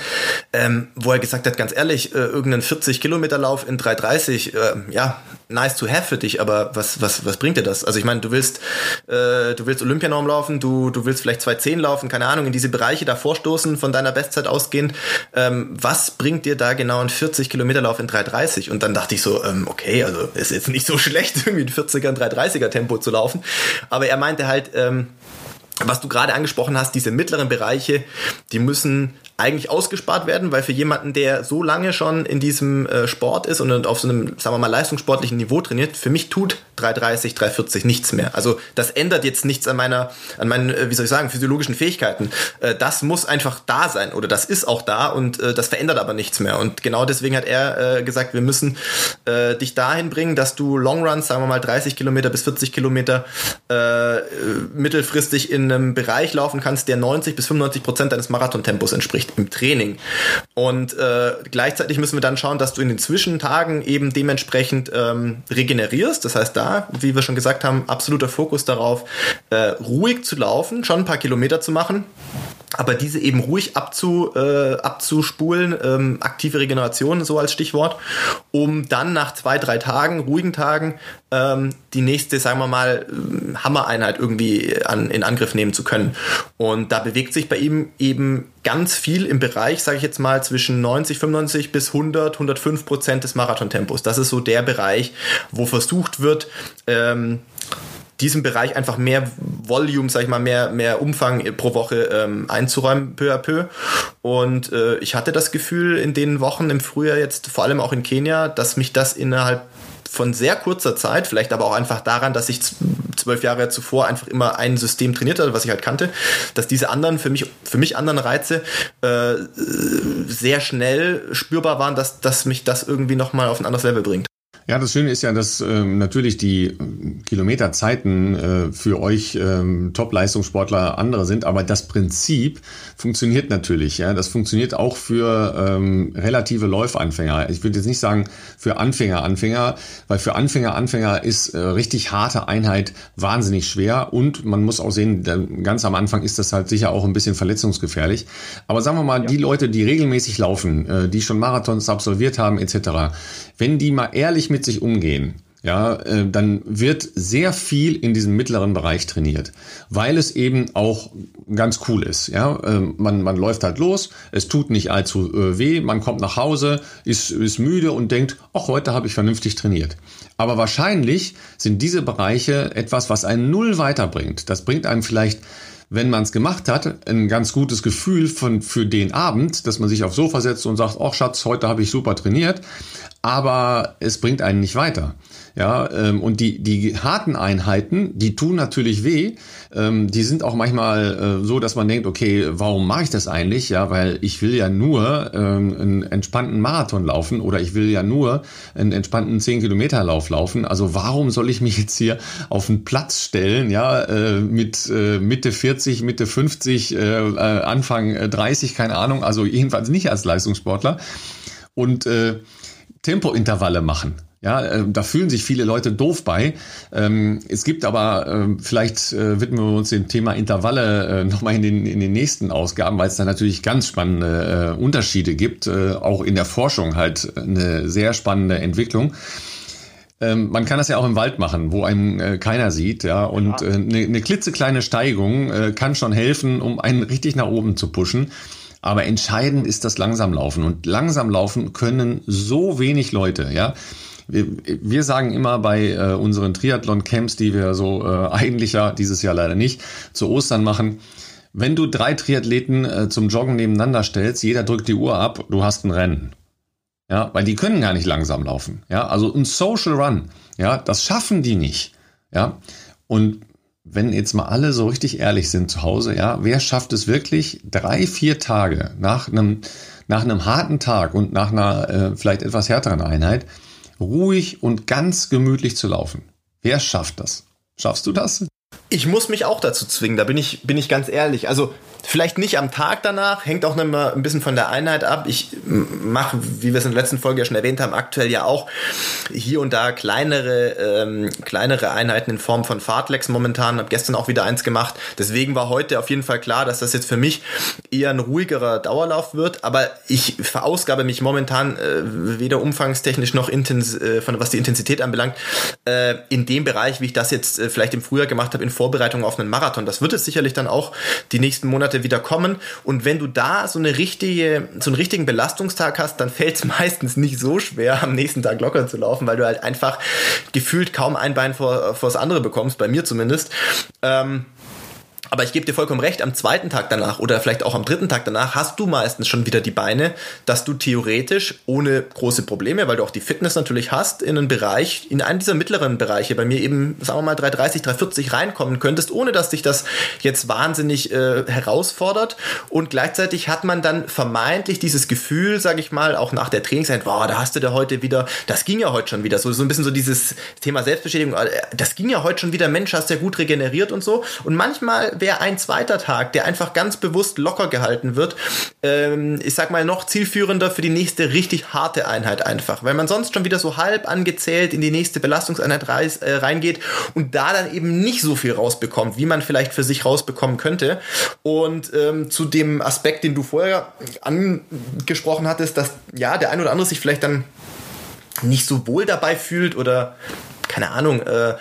ähm, wo er gesagt hat, ganz ehrlich, äh, irgendein 40 Kilometer Lauf in 3,30, äh, ja, nice to have für dich, aber was, was, was bringt dir das? Also ich meine, du willst, äh, du willst Olympianorm laufen, du, du willst vielleicht 2,10 laufen, keine Ahnung, in diese Bereiche da vorstoßen, von deiner Bestzeit ausgehend. Ähm, was bringt dir da genau ein 40 Kilometer Lauf in 3,30? Und dann dachte ich so, ähm, okay, also ist jetzt nicht so schlecht, irgendwie ein 40er, ein 3,30er Tempo zu laufen. Aber er meinte halt, ähm, was du gerade angesprochen hast, diese mittleren Bereiche, die müssen eigentlich ausgespart werden, weil für jemanden, der so lange schon in diesem äh, Sport ist und auf so einem, sagen wir mal, leistungssportlichen Niveau trainiert, für mich tut 330, 340 nichts mehr. Also das ändert jetzt nichts an meiner, an meinen, äh, wie soll ich sagen, physiologischen Fähigkeiten. Äh, das muss einfach da sein oder das ist auch da und äh, das verändert aber nichts mehr. Und genau deswegen hat er äh, gesagt, wir müssen äh, dich dahin bringen, dass du Longruns, sagen wir mal 30 Kilometer bis 40 Kilometer mittelfristig in einem Bereich laufen kannst, der 90 bis 95 Prozent deines Marathontempos entspricht entspricht im Training. Und äh, gleichzeitig müssen wir dann schauen, dass du in den Zwischentagen eben dementsprechend ähm, regenerierst. Das heißt, da, wie wir schon gesagt haben, absoluter Fokus darauf, äh, ruhig zu laufen, schon ein paar Kilometer zu machen aber diese eben ruhig abzu, äh, abzuspulen, ähm, aktive Regeneration so als Stichwort, um dann nach zwei, drei Tagen, ruhigen Tagen, ähm, die nächste, sagen wir mal, ähm, Hammereinheit irgendwie an, in Angriff nehmen zu können. Und da bewegt sich bei ihm eben ganz viel im Bereich, sage ich jetzt mal, zwischen 90, 95 bis 100, 105 Prozent des Marathontempos. Das ist so der Bereich, wo versucht wird, ähm, diesem Bereich einfach mehr Volume, sag ich mal, mehr, mehr Umfang pro Woche ähm, einzuräumen, peu à peu. Und äh, ich hatte das Gefühl in den Wochen im Frühjahr jetzt, vor allem auch in Kenia, dass mich das innerhalb von sehr kurzer Zeit, vielleicht aber auch einfach daran, dass ich zwölf Jahre zuvor einfach immer ein System trainiert hatte, was ich halt kannte, dass diese anderen, für mich, für mich anderen Reize äh, sehr schnell spürbar waren, dass, dass mich das irgendwie nochmal auf ein anderes Level bringt. Ja, das Schöne ist ja, dass ähm, natürlich die äh, Kilometerzeiten äh, für euch ähm, Top-Leistungssportler andere sind, aber das Prinzip funktioniert natürlich. Ja, das funktioniert auch für ähm, relative Läufanfänger. Ich würde jetzt nicht sagen für Anfänger, Anfänger, weil für Anfänger, Anfänger ist äh, richtig harte Einheit wahnsinnig schwer und man muss auch sehen, ganz am Anfang ist das halt sicher auch ein bisschen verletzungsgefährlich. Aber sagen wir mal, ja. die Leute, die regelmäßig laufen, äh, die schon Marathons absolviert haben etc., wenn die mal ehrlich mit sich umgehen, ja, äh, dann wird sehr viel in diesem mittleren Bereich trainiert, weil es eben auch ganz cool ist. Ja, äh, man, man läuft halt los, es tut nicht allzu äh, weh, man kommt nach Hause, ist, ist müde und denkt, ach, heute habe ich vernünftig trainiert. Aber wahrscheinlich sind diese Bereiche etwas, was einen null weiterbringt. Das bringt einem vielleicht wenn man es gemacht hat, ein ganz gutes Gefühl von, für den Abend, dass man sich aufs Sofa setzt und sagt, ach Schatz, heute habe ich super trainiert. aber es bringt einen nicht weiter. Ja, ähm, und die, die harten Einheiten, die tun natürlich weh. Ähm, die sind auch manchmal äh, so, dass man denkt, okay, warum mache ich das eigentlich? Ja, weil ich will ja nur ähm, einen entspannten Marathon laufen oder ich will ja nur einen entspannten 10-Kilometer-Lauf laufen. Also warum soll ich mich jetzt hier auf einen Platz stellen, ja, äh, mit äh, Mitte 40, Mitte 50, äh, äh, Anfang 30, keine Ahnung, also jedenfalls nicht als Leistungssportler und äh, Tempointervalle machen. Ja, äh, da fühlen sich viele Leute doof bei. Ähm, es gibt aber, äh, vielleicht äh, widmen wir uns dem Thema Intervalle äh, nochmal in den, in den nächsten Ausgaben, weil es da natürlich ganz spannende äh, Unterschiede gibt, auch in der Forschung halt eine sehr spannende Entwicklung. Ähm, man kann das ja auch im Wald machen, wo einem äh, keiner sieht, ja. Und äh, eine, eine klitzekleine Steigung äh, kann schon helfen, um einen richtig nach oben zu pushen. Aber entscheidend ist das Langsamlaufen. Und Langsamlaufen können so wenig Leute, ja wir, sagen immer bei äh, unseren Triathlon-Camps, die wir so äh, eigentlich ja dieses Jahr leider nicht zu Ostern machen, wenn du drei Triathleten äh, zum Joggen nebeneinander stellst, jeder drückt die Uhr ab, du hast ein Rennen. Ja, weil die können gar nicht langsam laufen. Ja, also ein Social Run, ja, das schaffen die nicht. Ja, und wenn jetzt mal alle so richtig ehrlich sind zu Hause, ja, wer schafft es wirklich drei, vier Tage nach einem, nach einem harten Tag und nach einer äh, vielleicht etwas härteren Einheit, ruhig und ganz gemütlich zu laufen. Wer schafft das? Schaffst du das? Ich muss mich auch dazu zwingen, da bin ich, bin ich ganz ehrlich. Also vielleicht nicht am Tag danach, hängt auch immer ein bisschen von der Einheit ab. Ich mache, wie wir es in der letzten Folge ja schon erwähnt haben, aktuell ja auch hier und da kleinere, ähm, kleinere Einheiten in Form von Fahrtlex momentan. Habe gestern auch wieder eins gemacht. Deswegen war heute auf jeden Fall klar, dass das jetzt für mich eher ein ruhigerer Dauerlauf wird. Aber ich verausgabe mich momentan äh, weder umfangstechnisch noch intens, äh, von was die Intensität anbelangt, äh, in dem Bereich, wie ich das jetzt äh, vielleicht im Frühjahr gemacht habe in Vorbereitung auf einen Marathon. Das wird es sicherlich dann auch die nächsten Monate wieder kommen. Und wenn du da so eine richtige, so einen richtigen Belastungstag hast, dann fällt es meistens nicht so schwer, am nächsten Tag locker zu laufen, weil du halt einfach gefühlt kaum ein Bein vor, vor das andere bekommst, bei mir zumindest. Ähm, aber ich gebe dir vollkommen recht, am zweiten Tag danach oder vielleicht auch am dritten Tag danach hast du meistens schon wieder die Beine, dass du theoretisch ohne große Probleme, weil du auch die Fitness natürlich hast, in einen Bereich, in einen dieser mittleren Bereiche, bei mir eben, sagen wir mal, 330, 340 reinkommen könntest, ohne dass dich das jetzt wahnsinnig äh, herausfordert. Und gleichzeitig hat man dann vermeintlich dieses Gefühl, sage ich mal, auch nach der Trainingszeit, boah, da hast du da heute wieder, das ging ja heute schon wieder, so, so ein bisschen so dieses Thema Selbstbestätigung, äh, das ging ja heute schon wieder, Mensch, hast ja gut regeneriert und so. Und manchmal wäre ein zweiter Tag, der einfach ganz bewusst locker gehalten wird, ähm, ich sag mal, noch zielführender für die nächste richtig harte Einheit einfach. Weil man sonst schon wieder so halb angezählt in die nächste Belastungseinheit reis, äh, reingeht und da dann eben nicht so viel rausbekommt, wie man vielleicht für sich rausbekommen könnte. Und ähm, zu dem Aspekt, den du vorher angesprochen hattest, dass ja, der ein oder andere sich vielleicht dann nicht so wohl dabei fühlt oder keine Ahnung, äh,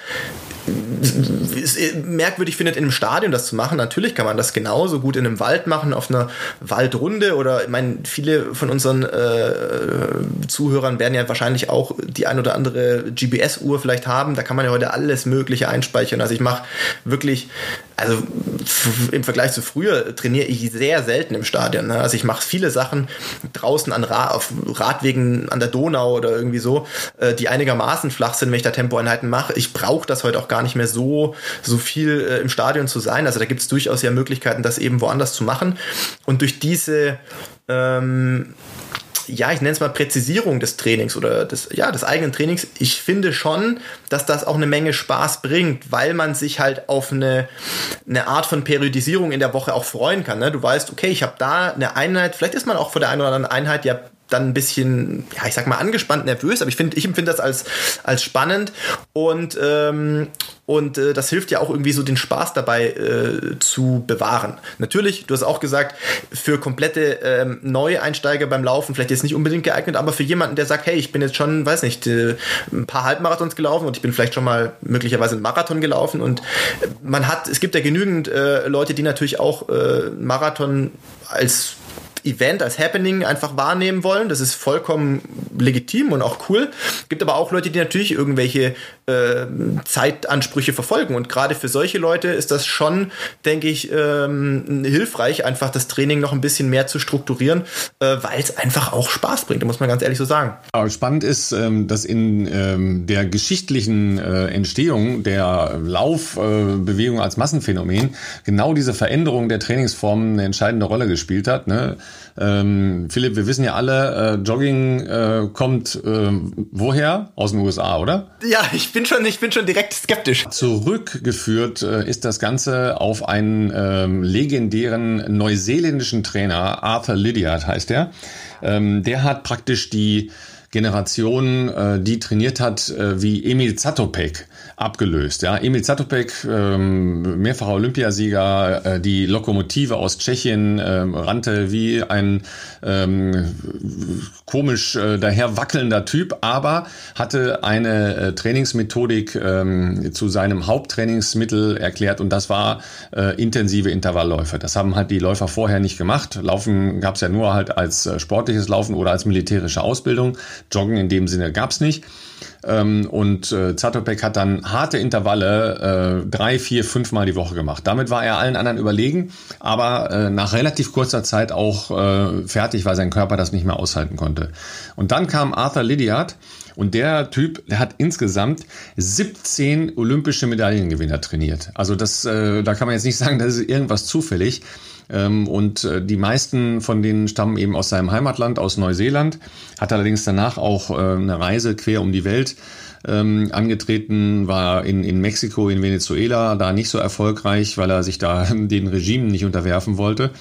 merkwürdig findet, in einem Stadion das zu machen. Natürlich kann man das genauso gut in einem Wald machen, auf einer Waldrunde oder ich meine, viele von unseren äh, Zuhörern werden ja wahrscheinlich auch die ein oder andere GPS-Uhr vielleicht haben. Da kann man ja heute alles Mögliche einspeichern. Also ich mache wirklich also im Vergleich zu früher trainiere ich sehr selten im Stadion. Ne? Also ich mache viele Sachen draußen an Ra auf Radwegen an der Donau oder irgendwie so, äh, die einigermaßen flach sind, wenn ich da Tempoeinheiten mache. Ich brauche das heute auch gar nicht mehr so, so viel äh, im Stadion zu sein. Also da gibt es durchaus ja Möglichkeiten, das eben woanders zu machen. Und durch diese ähm, ja, ich nenne es mal Präzisierung des Trainings oder des, ja, des eigenen Trainings. Ich finde schon, dass das auch eine Menge Spaß bringt, weil man sich halt auf eine, eine Art von Periodisierung in der Woche auch freuen kann. Ne? Du weißt, okay, ich habe da eine Einheit, vielleicht ist man auch vor der einen oder anderen Einheit ja dann ein bisschen, ja, ich sag mal, angespannt, nervös, aber ich finde, ich empfinde das als, als spannend und, ähm, und äh, das hilft ja auch irgendwie so den Spaß dabei äh, zu bewahren. Natürlich, du hast auch gesagt, für komplette ähm, Neueinsteiger beim Laufen vielleicht jetzt nicht unbedingt geeignet, aber für jemanden, der sagt, hey, ich bin jetzt schon, weiß nicht, äh, ein paar Halbmarathons gelaufen und ich bin vielleicht schon mal möglicherweise einen Marathon gelaufen und man hat, es gibt ja genügend äh, Leute, die natürlich auch äh, Marathon als Event, als Happening einfach wahrnehmen wollen. Das ist vollkommen legitim und auch cool. Gibt aber auch Leute, die natürlich irgendwelche äh, Zeitansprüche verfolgen. Und gerade für solche Leute ist das schon, denke ich, ähm, hilfreich, einfach das Training noch ein bisschen mehr zu strukturieren, äh, weil es einfach auch Spaß bringt, muss man ganz ehrlich so sagen. Aber spannend ist, ähm, dass in ähm, der geschichtlichen äh, Entstehung der Laufbewegung als Massenphänomen genau diese Veränderung der Trainingsformen eine entscheidende Rolle gespielt hat. Ne? Ähm, Philipp, wir wissen ja alle, äh, Jogging äh, kommt äh, woher? Aus den USA, oder? Ja, ich bin schon, ich bin schon direkt skeptisch. Zurückgeführt äh, ist das Ganze auf einen ähm, legendären neuseeländischen Trainer, Arthur Lydiard heißt er. Ähm, der hat praktisch die Generation, äh, die trainiert hat, äh, wie Emil Zatopek abgelöst. Ja, Emil Zatopek, ähm, mehrfacher Olympiasieger, äh, die Lokomotive aus Tschechien, ähm, rannte wie ein ähm, komisch äh, daher wackelnder Typ, aber hatte eine äh, Trainingsmethodik ähm, zu seinem Haupttrainingsmittel erklärt und das war äh, intensive Intervallläufe. Das haben halt die Läufer vorher nicht gemacht. Laufen gab es ja nur halt als äh, sportliches Laufen oder als militärische Ausbildung. Joggen in dem Sinne gab es nicht. Ähm, und äh, Zatopek hat dann harte Intervalle äh, drei, vier, fünf Mal die Woche gemacht. Damit war er allen anderen überlegen, aber äh, nach relativ kurzer Zeit auch äh, fertig, weil sein Körper das nicht mehr aushalten konnte. Und dann kam Arthur Lydiard und der Typ, der hat insgesamt 17 olympische Medaillengewinner trainiert. Also das, äh, da kann man jetzt nicht sagen, das ist irgendwas zufällig. Ähm, und äh, die meisten von denen stammen eben aus seinem Heimatland, aus Neuseeland, hat allerdings danach auch äh, eine Reise quer um die Welt ähm, angetreten, war in, in Mexiko, in Venezuela da nicht so erfolgreich, weil er sich da den Regimen nicht unterwerfen wollte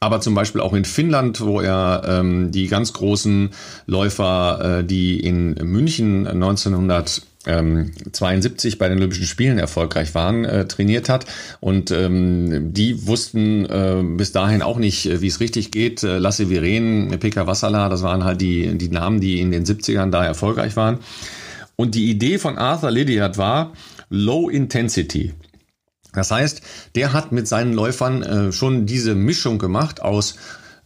aber zum Beispiel auch in Finnland, wo er ähm, die ganz großen Läufer, äh, die in München 1900 72 bei den Olympischen Spielen erfolgreich waren, äh, trainiert hat. Und ähm, die wussten äh, bis dahin auch nicht, äh, wie es richtig geht. Äh, Lasse Viren, Pekka Vassala, das waren halt die, die Namen, die in den 70ern da erfolgreich waren. Und die Idee von Arthur Lydiard war Low Intensity. Das heißt, der hat mit seinen Läufern äh, schon diese Mischung gemacht aus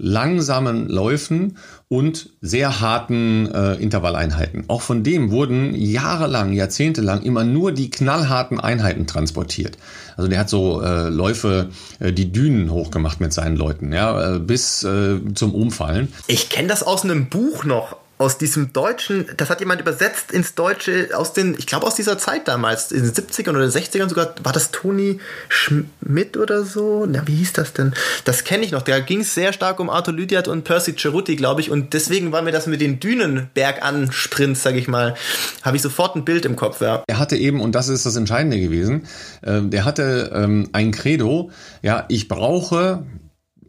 langsamen Läufen und sehr harten äh, Intervalleinheiten. Auch von dem wurden jahrelang, jahrzehntelang immer nur die knallharten Einheiten transportiert. Also der hat so äh, Läufe, äh, die Dünen hochgemacht mit seinen Leuten, ja, äh, bis äh, zum Umfallen. Ich kenne das aus einem Buch noch aus diesem Deutschen, das hat jemand übersetzt ins Deutsche, aus den, ich glaube aus dieser Zeit damals, in den 70ern oder 60ern sogar, war das Toni Schmidt oder so? Na, wie hieß das denn? Das kenne ich noch. Da ging es sehr stark um Arthur Lydiard und Percy Ceruti, glaube ich. Und deswegen war mir das mit den Dünen bergan sage ich mal, habe ich sofort ein Bild im Kopf, ja. Er hatte eben, und das ist das Entscheidende gewesen, äh, der hatte ähm, ein Credo, ja, ich brauche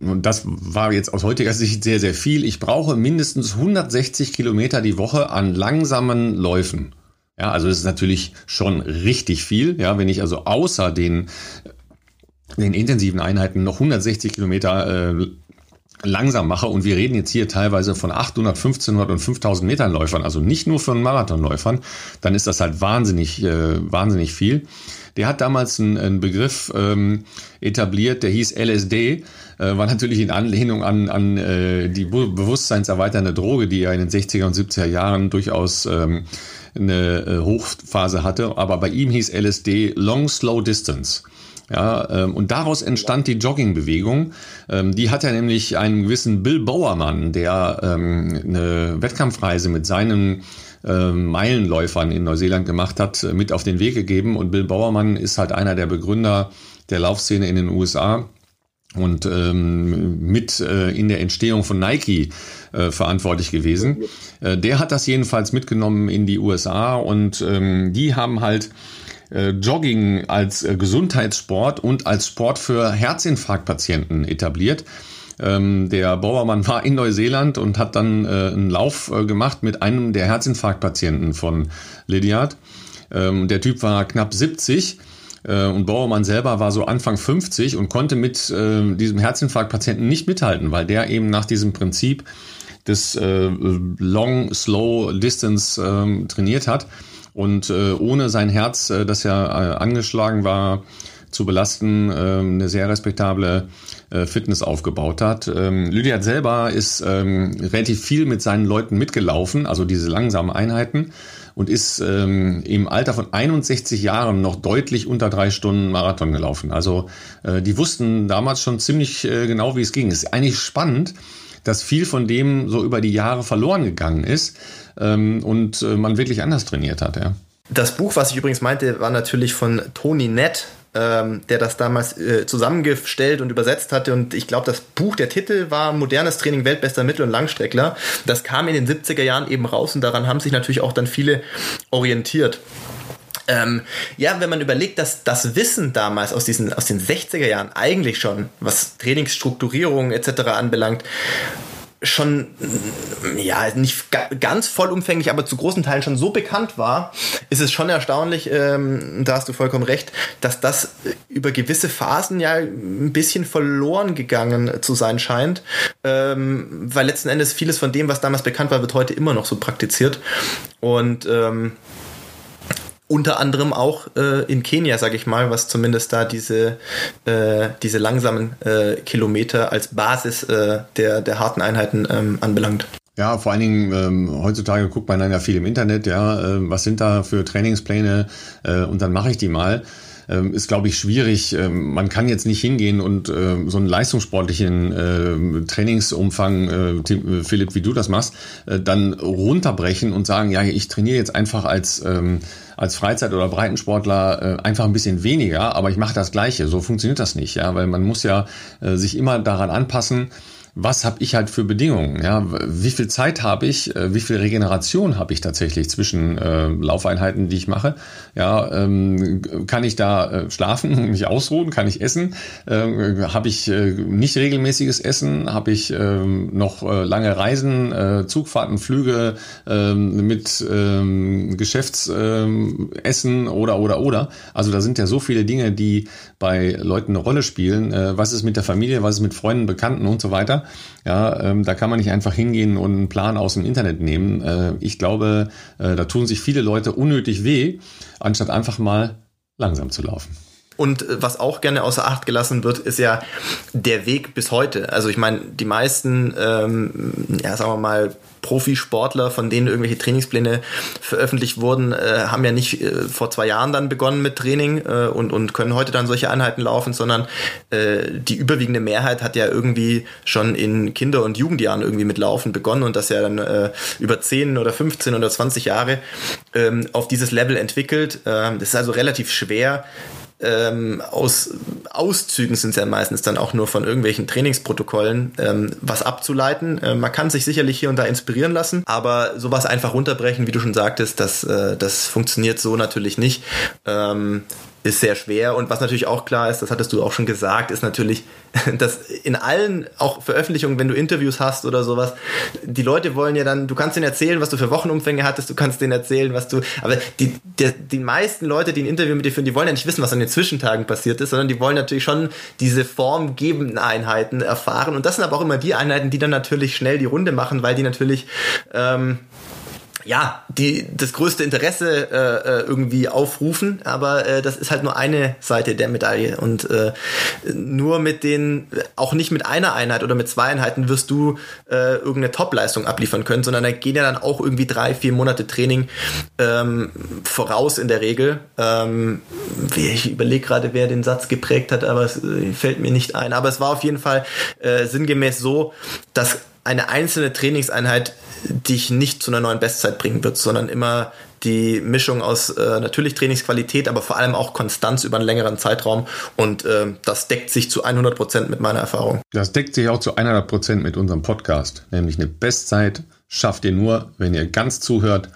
und das war jetzt aus heutiger Sicht sehr, sehr viel. Ich brauche mindestens 160 Kilometer die Woche an langsamen Läufen. Ja, also das ist natürlich schon richtig viel. Ja, wenn ich also außer den, den intensiven Einheiten noch 160 Kilometer äh, langsam mache und wir reden jetzt hier teilweise von 800, 1500 und 5000 Metern Läufern, also nicht nur von Marathonläufern, dann ist das halt wahnsinnig, äh, wahnsinnig viel. Der hat damals einen, einen Begriff ähm, etabliert, der hieß LSD, war natürlich in Anlehnung an, an äh, die bewusstseinserweiternde Droge, die er in den 60er und 70er Jahren durchaus ähm, eine äh, Hochphase hatte. Aber bei ihm hieß LSD Long Slow Distance. Ja, ähm, und daraus entstand die Joggingbewegung. Ähm, die hat er nämlich einen gewissen Bill Bowerman, der ähm, eine Wettkampfreise mit seinen ähm, Meilenläufern in Neuseeland gemacht hat, mit auf den Weg gegeben. Und Bill Bowerman ist halt einer der Begründer der Laufszene in den USA und ähm, mit äh, in der Entstehung von Nike äh, verantwortlich gewesen. Äh, der hat das jedenfalls mitgenommen in die USA und ähm, die haben halt äh, Jogging als äh, Gesundheitssport und als Sport für Herzinfarktpatienten etabliert. Ähm, der Bauermann war in Neuseeland und hat dann äh, einen Lauf äh, gemacht mit einem der Herzinfarktpatienten von Lydiard. Ähm, der Typ war knapp 70 äh, und Bauermann selber war so Anfang 50 und konnte mit äh, diesem Herzinfarktpatienten nicht mithalten, weil der eben nach diesem Prinzip des äh, Long, Slow Distance äh, trainiert hat. Und äh, ohne sein Herz, äh, das ja äh, angeschlagen war, zu belasten, äh, eine sehr respektable äh, Fitness aufgebaut hat. Ähm, Lydia selber ist ähm, relativ viel mit seinen Leuten mitgelaufen, also diese langsamen Einheiten und ist ähm, im Alter von 61 Jahren noch deutlich unter drei Stunden Marathon gelaufen. Also äh, die wussten damals schon ziemlich äh, genau, wie es ging. Ist eigentlich spannend, dass viel von dem so über die Jahre verloren gegangen ist ähm, und äh, man wirklich anders trainiert hat. Ja. Das Buch, was ich übrigens meinte, war natürlich von Tony Nett, ähm, der das damals äh, zusammengestellt und übersetzt hatte. Und ich glaube, das Buch, der Titel war Modernes Training, Weltbester Mittel- und Langstreckler. Das kam in den 70er Jahren eben raus und daran haben sich natürlich auch dann viele orientiert. Ähm, ja, wenn man überlegt, dass das Wissen damals aus, diesen, aus den 60er Jahren eigentlich schon, was Trainingsstrukturierung etc. anbelangt, schon, ja, nicht ganz vollumfänglich, aber zu großen Teilen schon so bekannt war, ist es schon erstaunlich, ähm, da hast du vollkommen recht, dass das über gewisse Phasen ja ein bisschen verloren gegangen zu sein scheint, ähm, weil letzten Endes vieles von dem, was damals bekannt war, wird heute immer noch so praktiziert. Und ähm, unter anderem auch äh, in Kenia, sage ich mal, was zumindest da diese, äh, diese langsamen äh, Kilometer als Basis äh, der, der harten Einheiten ähm, anbelangt. Ja, vor allen Dingen ähm, heutzutage guckt man dann ja viel im Internet, ja, äh, was sind da für Trainingspläne äh, und dann mache ich die mal ist, glaube ich, schwierig. Ähm, man kann jetzt nicht hingehen und äh, so einen leistungssportlichen Trainingsumfang, äh, äh, Philipp, wie du das machst, äh, dann runterbrechen und sagen, ja, ich trainiere jetzt einfach als ähm, als Freizeit- oder Breitensportler äh, einfach ein bisschen weniger, aber ich mache das Gleiche. So funktioniert das nicht, ja, weil man muss ja äh, sich immer daran anpassen, was habe ich halt für Bedingungen? Ja, wie viel Zeit habe ich? Äh, wie viel Regeneration habe ich tatsächlich zwischen äh, Laufeinheiten, die ich mache? Ja, ähm, kann ich da äh, schlafen, mich ausruhen? Kann ich essen? Äh, habe ich äh, nicht regelmäßiges Essen? Habe ich äh, noch äh, lange Reisen, äh, Zugfahrten, Flüge äh, mit äh, Geschäftsessen äh, oder oder oder? Also da sind ja so viele Dinge, die bei Leuten eine Rolle spielen. Was ist mit der Familie? Was ist mit Freunden, Bekannten und so weiter? Ja, ähm, da kann man nicht einfach hingehen und einen Plan aus dem Internet nehmen. Äh, ich glaube, äh, da tun sich viele Leute unnötig weh, anstatt einfach mal langsam zu laufen. Und äh, was auch gerne außer Acht gelassen wird, ist ja der Weg bis heute. Also ich meine, die meisten, ähm, ja, sagen wir mal, Profisportler, von denen irgendwelche Trainingspläne veröffentlicht wurden, äh, haben ja nicht äh, vor zwei Jahren dann begonnen mit Training äh, und, und können heute dann solche Einheiten laufen, sondern äh, die überwiegende Mehrheit hat ja irgendwie schon in Kinder- und Jugendjahren irgendwie mit Laufen begonnen und das ja dann äh, über 10 oder 15 oder 20 Jahre ähm, auf dieses Level entwickelt. Ähm, das ist also relativ schwer, ähm, aus Auszügen sind es ja meistens dann auch nur von irgendwelchen Trainingsprotokollen ähm, was abzuleiten. Äh, man kann sich sicherlich hier und da inspirieren lassen, aber sowas einfach runterbrechen, wie du schon sagtest, das, äh, das funktioniert so natürlich nicht. Ähm, ist sehr schwer. Und was natürlich auch klar ist, das hattest du auch schon gesagt, ist natürlich, dass in allen auch Veröffentlichungen, wenn du Interviews hast oder sowas, die Leute wollen ja dann, du kannst denen erzählen, was du für Wochenumfänge hattest, du kannst denen erzählen, was du, aber die, die, die meisten Leute, die ein Interview mit dir führen, die wollen ja nicht wissen, was an den Zwischentagen passiert ist, sondern die wollen natürlich schon diese formgebenden Einheiten erfahren. Und das sind aber auch immer die Einheiten, die dann natürlich schnell die Runde machen, weil die natürlich, ähm, ja, die das größte Interesse äh, äh, irgendwie aufrufen, aber äh, das ist halt nur eine Seite der Medaille und äh, nur mit den, auch nicht mit einer Einheit oder mit zwei Einheiten wirst du äh, irgendeine Topleistung abliefern können, sondern da gehen ja dann auch irgendwie drei, vier Monate Training ähm, voraus in der Regel. Ähm, ich überlege gerade, wer den Satz geprägt hat, aber es äh, fällt mir nicht ein. Aber es war auf jeden Fall äh, sinngemäß so, dass eine einzelne Trainingseinheit dich nicht zu einer neuen Bestzeit bringen wird, sondern immer die Mischung aus äh, natürlich Trainingsqualität, aber vor allem auch Konstanz über einen längeren Zeitraum. Und äh, das deckt sich zu 100 Prozent mit meiner Erfahrung. Das deckt sich auch zu 100 Prozent mit unserem Podcast. Nämlich eine Bestzeit schafft ihr nur, wenn ihr ganz zuhört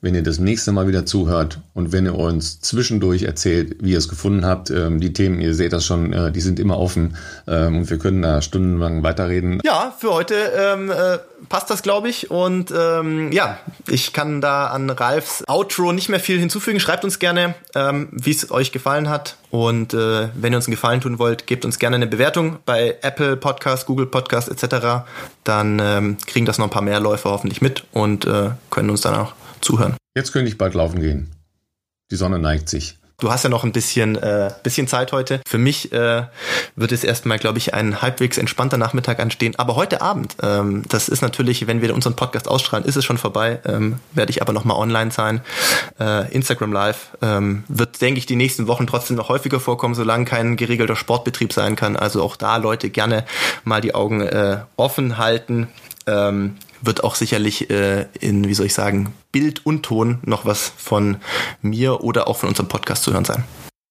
wenn ihr das nächste Mal wieder zuhört und wenn ihr uns zwischendurch erzählt, wie ihr es gefunden habt. Ähm, die Themen, ihr seht das schon, äh, die sind immer offen ähm, und wir können da stundenlang weiterreden. Ja, für heute ähm, äh, passt das, glaube ich. Und ähm, ja, ich kann da an Ralfs Outro nicht mehr viel hinzufügen. Schreibt uns gerne, ähm, wie es euch gefallen hat. Und äh, wenn ihr uns einen Gefallen tun wollt, gebt uns gerne eine Bewertung bei Apple Podcast, Google Podcast etc. Dann ähm, kriegen das noch ein paar mehr Läufer hoffentlich mit und äh, können uns dann auch zuhören. Jetzt könnte ich bald laufen gehen. Die Sonne neigt sich. Du hast ja noch ein bisschen, äh, bisschen Zeit heute. Für mich äh, wird es erstmal, glaube ich, ein halbwegs entspannter Nachmittag anstehen. Aber heute Abend, ähm, das ist natürlich, wenn wir unseren Podcast ausstrahlen, ist es schon vorbei. Ähm, werde ich aber nochmal online sein. Äh, Instagram Live ähm, wird, denke ich, die nächsten Wochen trotzdem noch häufiger vorkommen, solange kein geregelter Sportbetrieb sein kann. Also auch da Leute gerne mal die Augen äh, offen halten. Ähm, wird auch sicherlich äh, in, wie soll ich sagen, Bild und Ton noch was von mir oder auch von unserem Podcast zu hören sein.